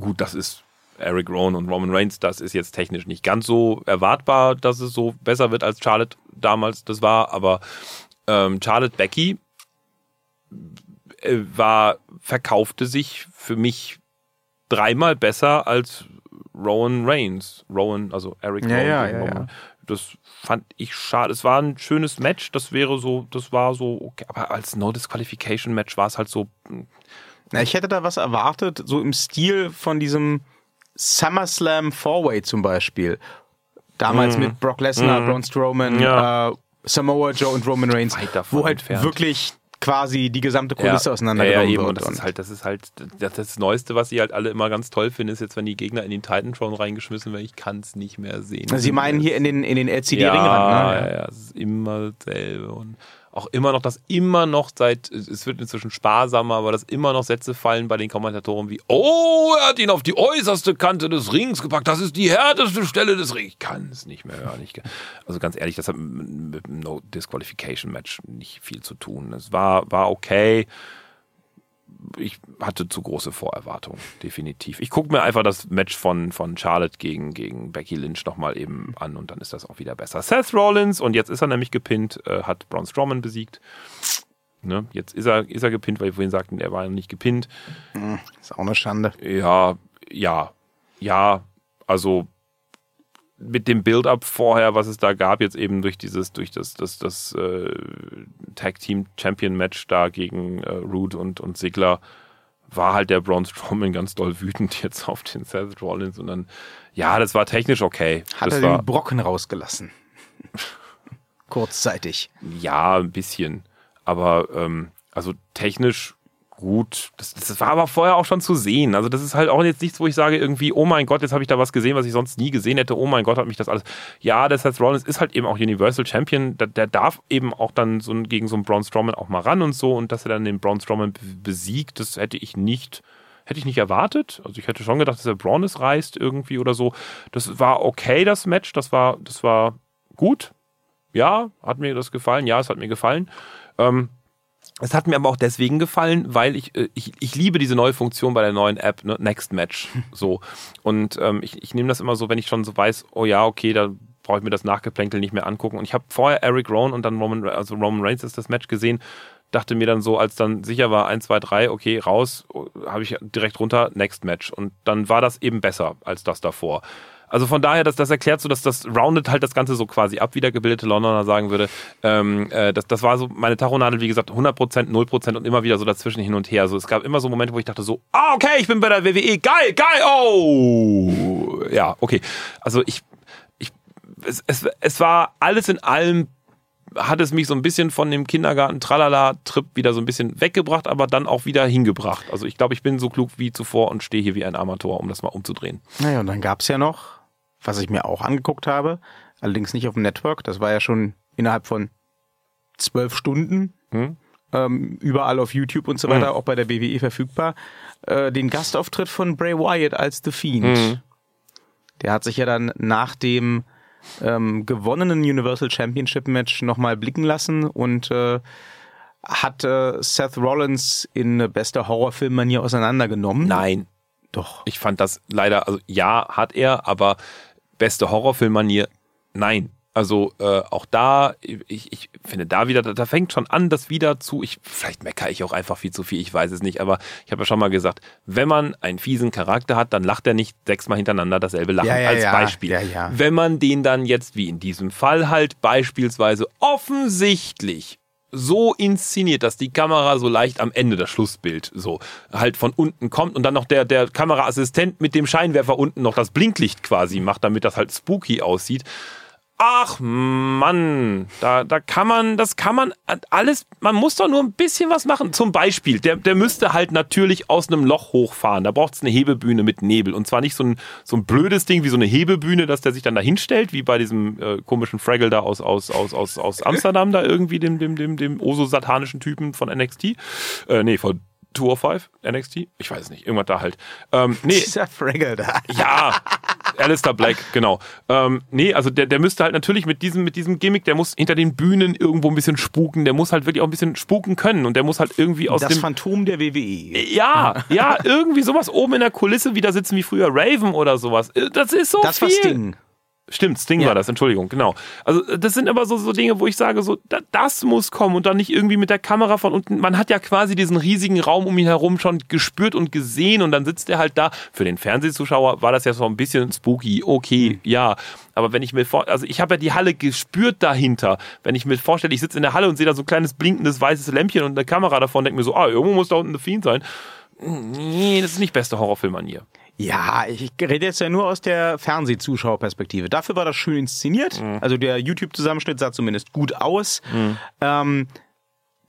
Gut, das ist Eric Rowan und Roman Reigns, das ist jetzt technisch nicht ganz so erwartbar, dass es so besser wird als Charlotte damals das war, aber ähm, Charlotte Becky äh, war, verkaufte sich für mich dreimal besser als Rowan Reigns. Rowan, also Eric Ja, Rowan. ja, ja, ja. Das fand ich schade. Es war ein schönes Match. Das wäre so, das war so, okay. Aber als No-Disqualification-Match war es halt so, Na, ich hätte da was erwartet, so im Stil von diesem SummerSlam Four-Way zum Beispiel. Damals mit Brock Lesnar, Braun Strowman, Mhm. Ja. äh, Samoa Joe und Roman Reigns, wo halt entfernt. wirklich quasi die gesamte Kulisse ja, auseinandergenommen ja, eben. wird. Und das ist halt, das ist halt das, das Neueste, was sie halt alle immer ganz toll finden, ist jetzt, wenn die Gegner in den Titan Throne reingeschmissen werden. Ich kann es nicht mehr sehen. Sie meinen hier in den, in den ja, LCD-Ringrand, ja, ne? ja, es ist immer dasselbe und auch immer noch, dass immer noch seit, es wird inzwischen sparsamer, aber dass immer noch Sätze fallen bei den Kommentatoren wie, oh, er hat ihn auf die äußerste Kante des Rings gepackt, das ist die härteste Stelle des Rings. Ich kann es nicht mehr hören. Ich, also ganz ehrlich, das hat mit mit dem No Disqualification Match nicht viel zu tun. Es war, war okay. Ich hatte zu große Vorerwartungen, definitiv. Ich gucke mir einfach das Match von, von Charlotte gegen, gegen Becky Lynch nochmal eben an und dann ist das auch wieder besser. Seth Rollins, und jetzt ist er nämlich gepinnt, äh, hat Braun Strowman besiegt. Ne? Jetzt ist er, ist er gepinnt, weil wir vorhin sagten, er war noch nicht gepinnt. Ist auch eine Schande. Ja, ja, ja, also mit dem Build-up vorher, was es da gab, jetzt eben durch dieses, durch das, das, das äh, Tag Team Champion Match da gegen äh, Root und, und Sigler, war halt der Braun Strowman ganz doll wütend jetzt auf den Seth Rollins und dann, ja, das war technisch okay. Hat das er war, den Brocken rausgelassen. Kurzzeitig. Ja, ein bisschen. Aber ähm, also technisch gut. Das, das war aber vorher auch schon zu sehen. Also das ist halt auch jetzt nichts, wo ich sage irgendwie, oh mein Gott, jetzt habe ich da was gesehen, was ich sonst nie gesehen hätte. Oh mein Gott, hat mich das alles. Ja, der Seth Rollins ist halt eben auch Universal Champion. Der, der darf eben auch dann so gegen so einen Braun Strowman auch mal ran und so. Und dass er dann den Braun Strowman besiegt, das hätte ich nicht hätte ich nicht erwartet. Also ich hätte schon gedacht, dass er Braun es reißt irgendwie oder so. Das war okay, das Match. Das war, das war gut. Ja, hat mir das gefallen. Ja, es hat mir gefallen. Ähm, es hat mir aber auch deswegen gefallen, weil ich, äh, ich, ich liebe diese neue Funktion bei der neuen App, ne? Next Match. So. Und ähm, ich, ich nehme das immer so, wenn ich schon so weiß, oh ja, okay, da brauche ich mir das Nachgeplänkel nicht mehr angucken. Und ich habe vorher Eric Rowan und dann Roman, also Roman Reigns ist das Match gesehen, dachte mir dann so, als dann sicher war, 1, 2, 3, okay, raus, habe ich direkt runter, Next Match. Und dann war das eben besser als das davor. Also von daher, das, das erklärt so, dass das roundet halt das Ganze so quasi ab, wie der gebildete Londoner sagen würde. Ähm, äh, das, das war so meine Tachonadel, wie gesagt, 100%, 0% und immer wieder so dazwischen hin und her. Also es gab immer so Momente, wo ich dachte so, ah, okay, ich bin bei der WWE, geil, geil, oh! Ja, okay. Also ich, ich es, es, es war alles in allem hat es mich so ein bisschen von dem Kindergarten-Tralala-Trip wieder so ein bisschen weggebracht, aber dann auch wieder hingebracht. Also ich glaube, ich bin so klug wie zuvor und stehe hier wie ein Amateur, um das mal umzudrehen. Naja, und dann gab es ja noch was ich mir auch angeguckt habe, allerdings nicht auf dem Network, das war ja schon innerhalb von zwölf Stunden hm. ähm, überall auf YouTube und so weiter, hm. auch bei der BWE verfügbar, äh, den Gastauftritt von Bray Wyatt als The Fiend. Hm. Der hat sich ja dann nach dem ähm, gewonnenen Universal Championship Match nochmal blicken lassen und äh, hat äh, Seth Rollins in bester Horrorfilm-Manier auseinandergenommen. Nein. Doch. Ich fand das leider, also ja, hat er, aber beste Horrorfilmmanier, nein. Also äh, auch da, ich, ich finde da wieder, da, da fängt schon an, das wieder zu, ich, vielleicht meckere ich auch einfach viel zu viel, ich weiß es nicht, aber ich habe ja schon mal gesagt, wenn man einen fiesen Charakter hat, dann lacht er nicht sechsmal hintereinander dasselbe Lachen ja, ja, als ja. Beispiel. Wenn man den dann jetzt, wie in diesem Fall halt beispielsweise offensichtlich so inszeniert, dass die Kamera so leicht am Ende das Schlussbild so halt von unten kommt und dann noch der, der Kameraassistent mit dem Scheinwerfer unten noch das Blinklicht quasi macht, damit das halt spooky aussieht. Ach Mann, da, da kann man, das kann man alles, man muss doch nur ein bisschen was machen. Zum Beispiel, der, der müsste halt natürlich aus einem Loch hochfahren. Da braucht es eine Hebebühne mit Nebel. Und zwar nicht so ein, so ein blödes Ding wie so eine Hebebühne, dass der sich dann da hinstellt, wie bei diesem äh, komischen Fraggle da aus, aus, aus, aus, aus Amsterdam, da irgendwie, dem, dem, dem, dem oso-satanischen Typen von NXT. Äh, nee, von 205 NXT? Ich weiß nicht, irgendwas da halt. Ähm, nee. Dieser Fraggle da. Ja, Alistair Black, genau. Ähm, nee, also der, der müsste halt natürlich mit diesem, mit diesem Gimmick, der muss hinter den Bühnen irgendwo ein bisschen spuken, der muss halt wirklich auch ein bisschen spuken können und der muss halt irgendwie aus das dem... Das Phantom der WWE. Ja, ja, irgendwie sowas oben in der Kulisse wieder sitzen wie früher Raven oder sowas. Äh, das ist so das viel. Das war Sting. Stimmt, Sting ja. war das, Entschuldigung, genau. Also das sind aber so, so Dinge, wo ich sage, so, da, das muss kommen und dann nicht irgendwie mit der Kamera von unten. Man hat ja quasi diesen riesigen Raum um ihn herum schon gespürt und gesehen und dann sitzt er halt da. Für den Fernsehzuschauer war das ja so ein bisschen spooky, okay, mhm. ja. Aber wenn ich mir vor, also ich habe ja die Halle gespürt dahinter. Wenn ich mir vorstelle, ich sitze in der Halle und sehe da so ein kleines blinkendes weißes Lämpchen und eine Kamera davon, denke mir so, ah, irgendwo muss da unten eine Fiend sein. Nee, das ist nicht beste Horrorfilm-Manier. Ja, ich rede jetzt ja nur aus der Fernsehzuschauerperspektive. Dafür war das schön inszeniert. Mhm. Also der YouTube-Zusammenschnitt sah zumindest gut aus. Mhm. Ähm,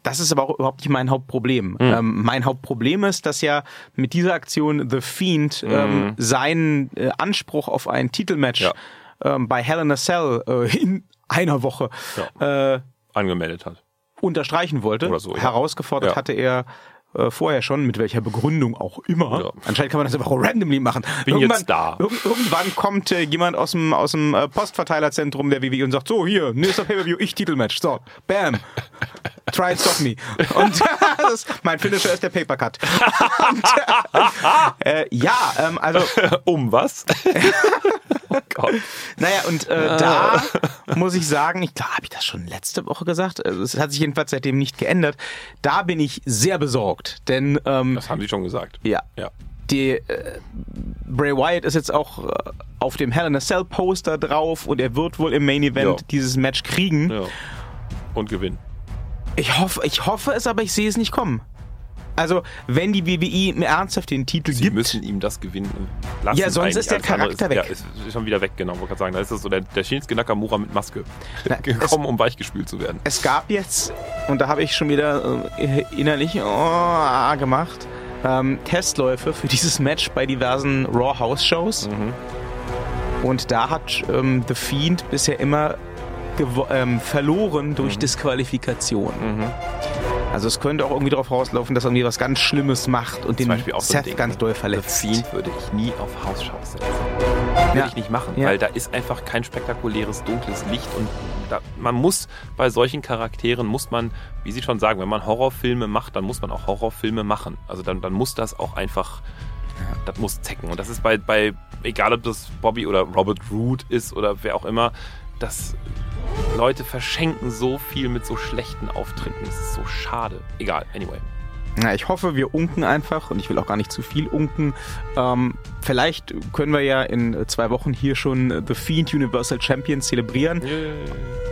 das ist aber auch überhaupt nicht mein Hauptproblem. Mhm. Ähm, mein Hauptproblem ist, dass ja mit dieser Aktion The Fiend ähm, mhm. seinen äh, Anspruch auf ein Titelmatch ja. ähm, bei Hell in a Cell äh, in einer Woche ja. äh, angemeldet hat. Unterstreichen wollte. So, ja. Herausgefordert hatte er äh, vorher schon, mit welcher Begründung auch immer. Ja. Anscheinend kann man das einfach randomly machen. Bin irgendwann, jetzt da. Ir irgendwann kommt äh, jemand aus dem, aus dem äh, Postverteilerzentrum der WWE und sagt, so, hier, nächster Pay-Per-View, ich Titelmatch. So, bam. Try and stop me. Und das, mein Finisher ist der Papercut. Und, äh, ja, ähm, also. Um was? oh Gott. Naja, und äh, da muss ich sagen, ich glaube, habe ich das schon letzte Woche gesagt? Also, es hat sich jedenfalls seitdem nicht geändert. Da bin ich sehr besorgt, denn ähm, das haben Sie schon gesagt. Ja. Ja. Die, äh, Bray Wyatt ist jetzt auch äh, auf dem Hell in a Cell Poster drauf und er wird wohl im Main Event ja. dieses Match kriegen. Ja. Und gewinnen. Ich hoffe, ich hoffe es, aber ich sehe es nicht kommen. Also, wenn die WWE mir ernsthaft den Titel Sie gibt, müssen ihm das gewinnen lassen. Ja, sonst ist der Charakter ist, weg. Ja, ist, ist schon wieder weg, genau. Wollte gerade sagen, da ist das so der, der Shinsuke Nakamura mit Maske Na, gekommen, um weichgespült zu werden. es gab jetzt, und da habe ich schon wieder äh, innerlich oh, gemacht, ähm, Testläufe für dieses Match bei diversen Raw House Shows. Mhm. Und da hat ähm, The Fiend bisher immer ähm, verloren durch Mhm. Disqualifikation. Also es könnte auch irgendwie darauf rauslaufen, dass er irgendwie was ganz Schlimmes macht und Zum den Beispiel auch so Seth Ding, ganz doll verletzt. Fiend würde ich nie auf Hausshows setzen. Würde Ja. ich nicht machen, Ja. weil da ist einfach kein spektakuläres dunkles Licht und da, man muss bei solchen Charakteren muss man, wie Sie schon sagen, wenn man Horrorfilme macht, dann muss man auch Horrorfilme machen. Also dann, dann muss das auch einfach, das muss zecken. Und das ist bei, bei, egal ob das Bobby oder Robert Root ist oder wer auch immer, dass Leute verschenken so viel mit so schlechten Auftritten. Das ist so schade. Egal, anyway. Na, ich hoffe, wir unken einfach und ich will auch gar nicht zu viel unken. Ähm, vielleicht können wir ja in zwei Wochen hier schon The Fiend Universal Champion zelebrieren.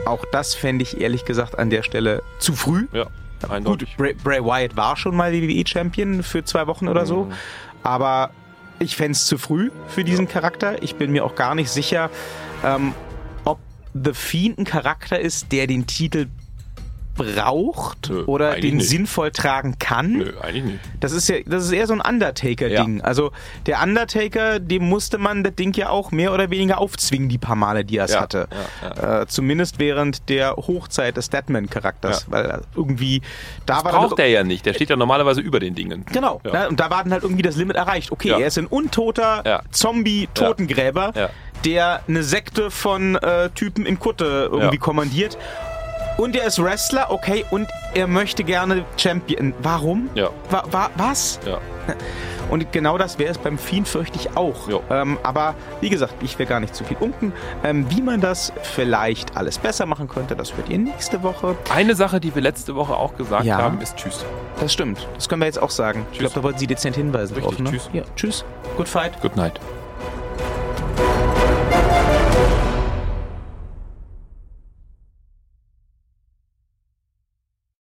Auch das fände ich ehrlich gesagt an der Stelle zu früh. Ja, Gut, eindeutig. Bray, Bray Wyatt war schon mal WWE Champion für zwei Wochen oder so, Mhm. aber ich fände es zu früh für diesen Charakter. Ich bin mir auch gar nicht sicher, ähm, The Fiend ein Charakter ist, der den Titel braucht Nö, oder den nicht. sinnvoll tragen kann. Nö, eigentlich nicht. Das ist ja, das ist eher so ein Undertaker-Ding. Also der Undertaker, dem musste man das Ding ja auch mehr oder weniger aufzwingen, die paar Male, die er es Ja, hatte. ja, Äh, zumindest während der Hochzeit des Deadman-Charakters, Ja. weil er irgendwie da war Braucht er ja nicht. Der steht ja normalerweise über den Dingen. Genau, Ja. ne, und da war dann halt irgendwie das Limit erreicht. Okay, Ja. er ist ein untoter Ja. Zombie-Totengräber, Ja. der eine Sekte von äh, Typen in Kutte irgendwie Ja. kommandiert. Und er ist Wrestler, okay, und er möchte gerne Champion. Warum? Ja. Wa wa was? Ja. Und genau das wäre es beim Fiend, fürchte ich auch. Ähm, aber wie gesagt, ich will gar nicht zu viel unken. Ähm, wie man das vielleicht alles besser machen könnte, das hört ihr nächste Woche. Eine Sache, die wir letzte Woche auch gesagt Ja. haben, ist Tschüss. Das stimmt. Das können wir jetzt auch sagen. Ich Tschüss. glaube, da wollten Sie dezent hinweisen Richtig, drauf. Ne? tschüss. Ja, tschüss. Good fight. Good night.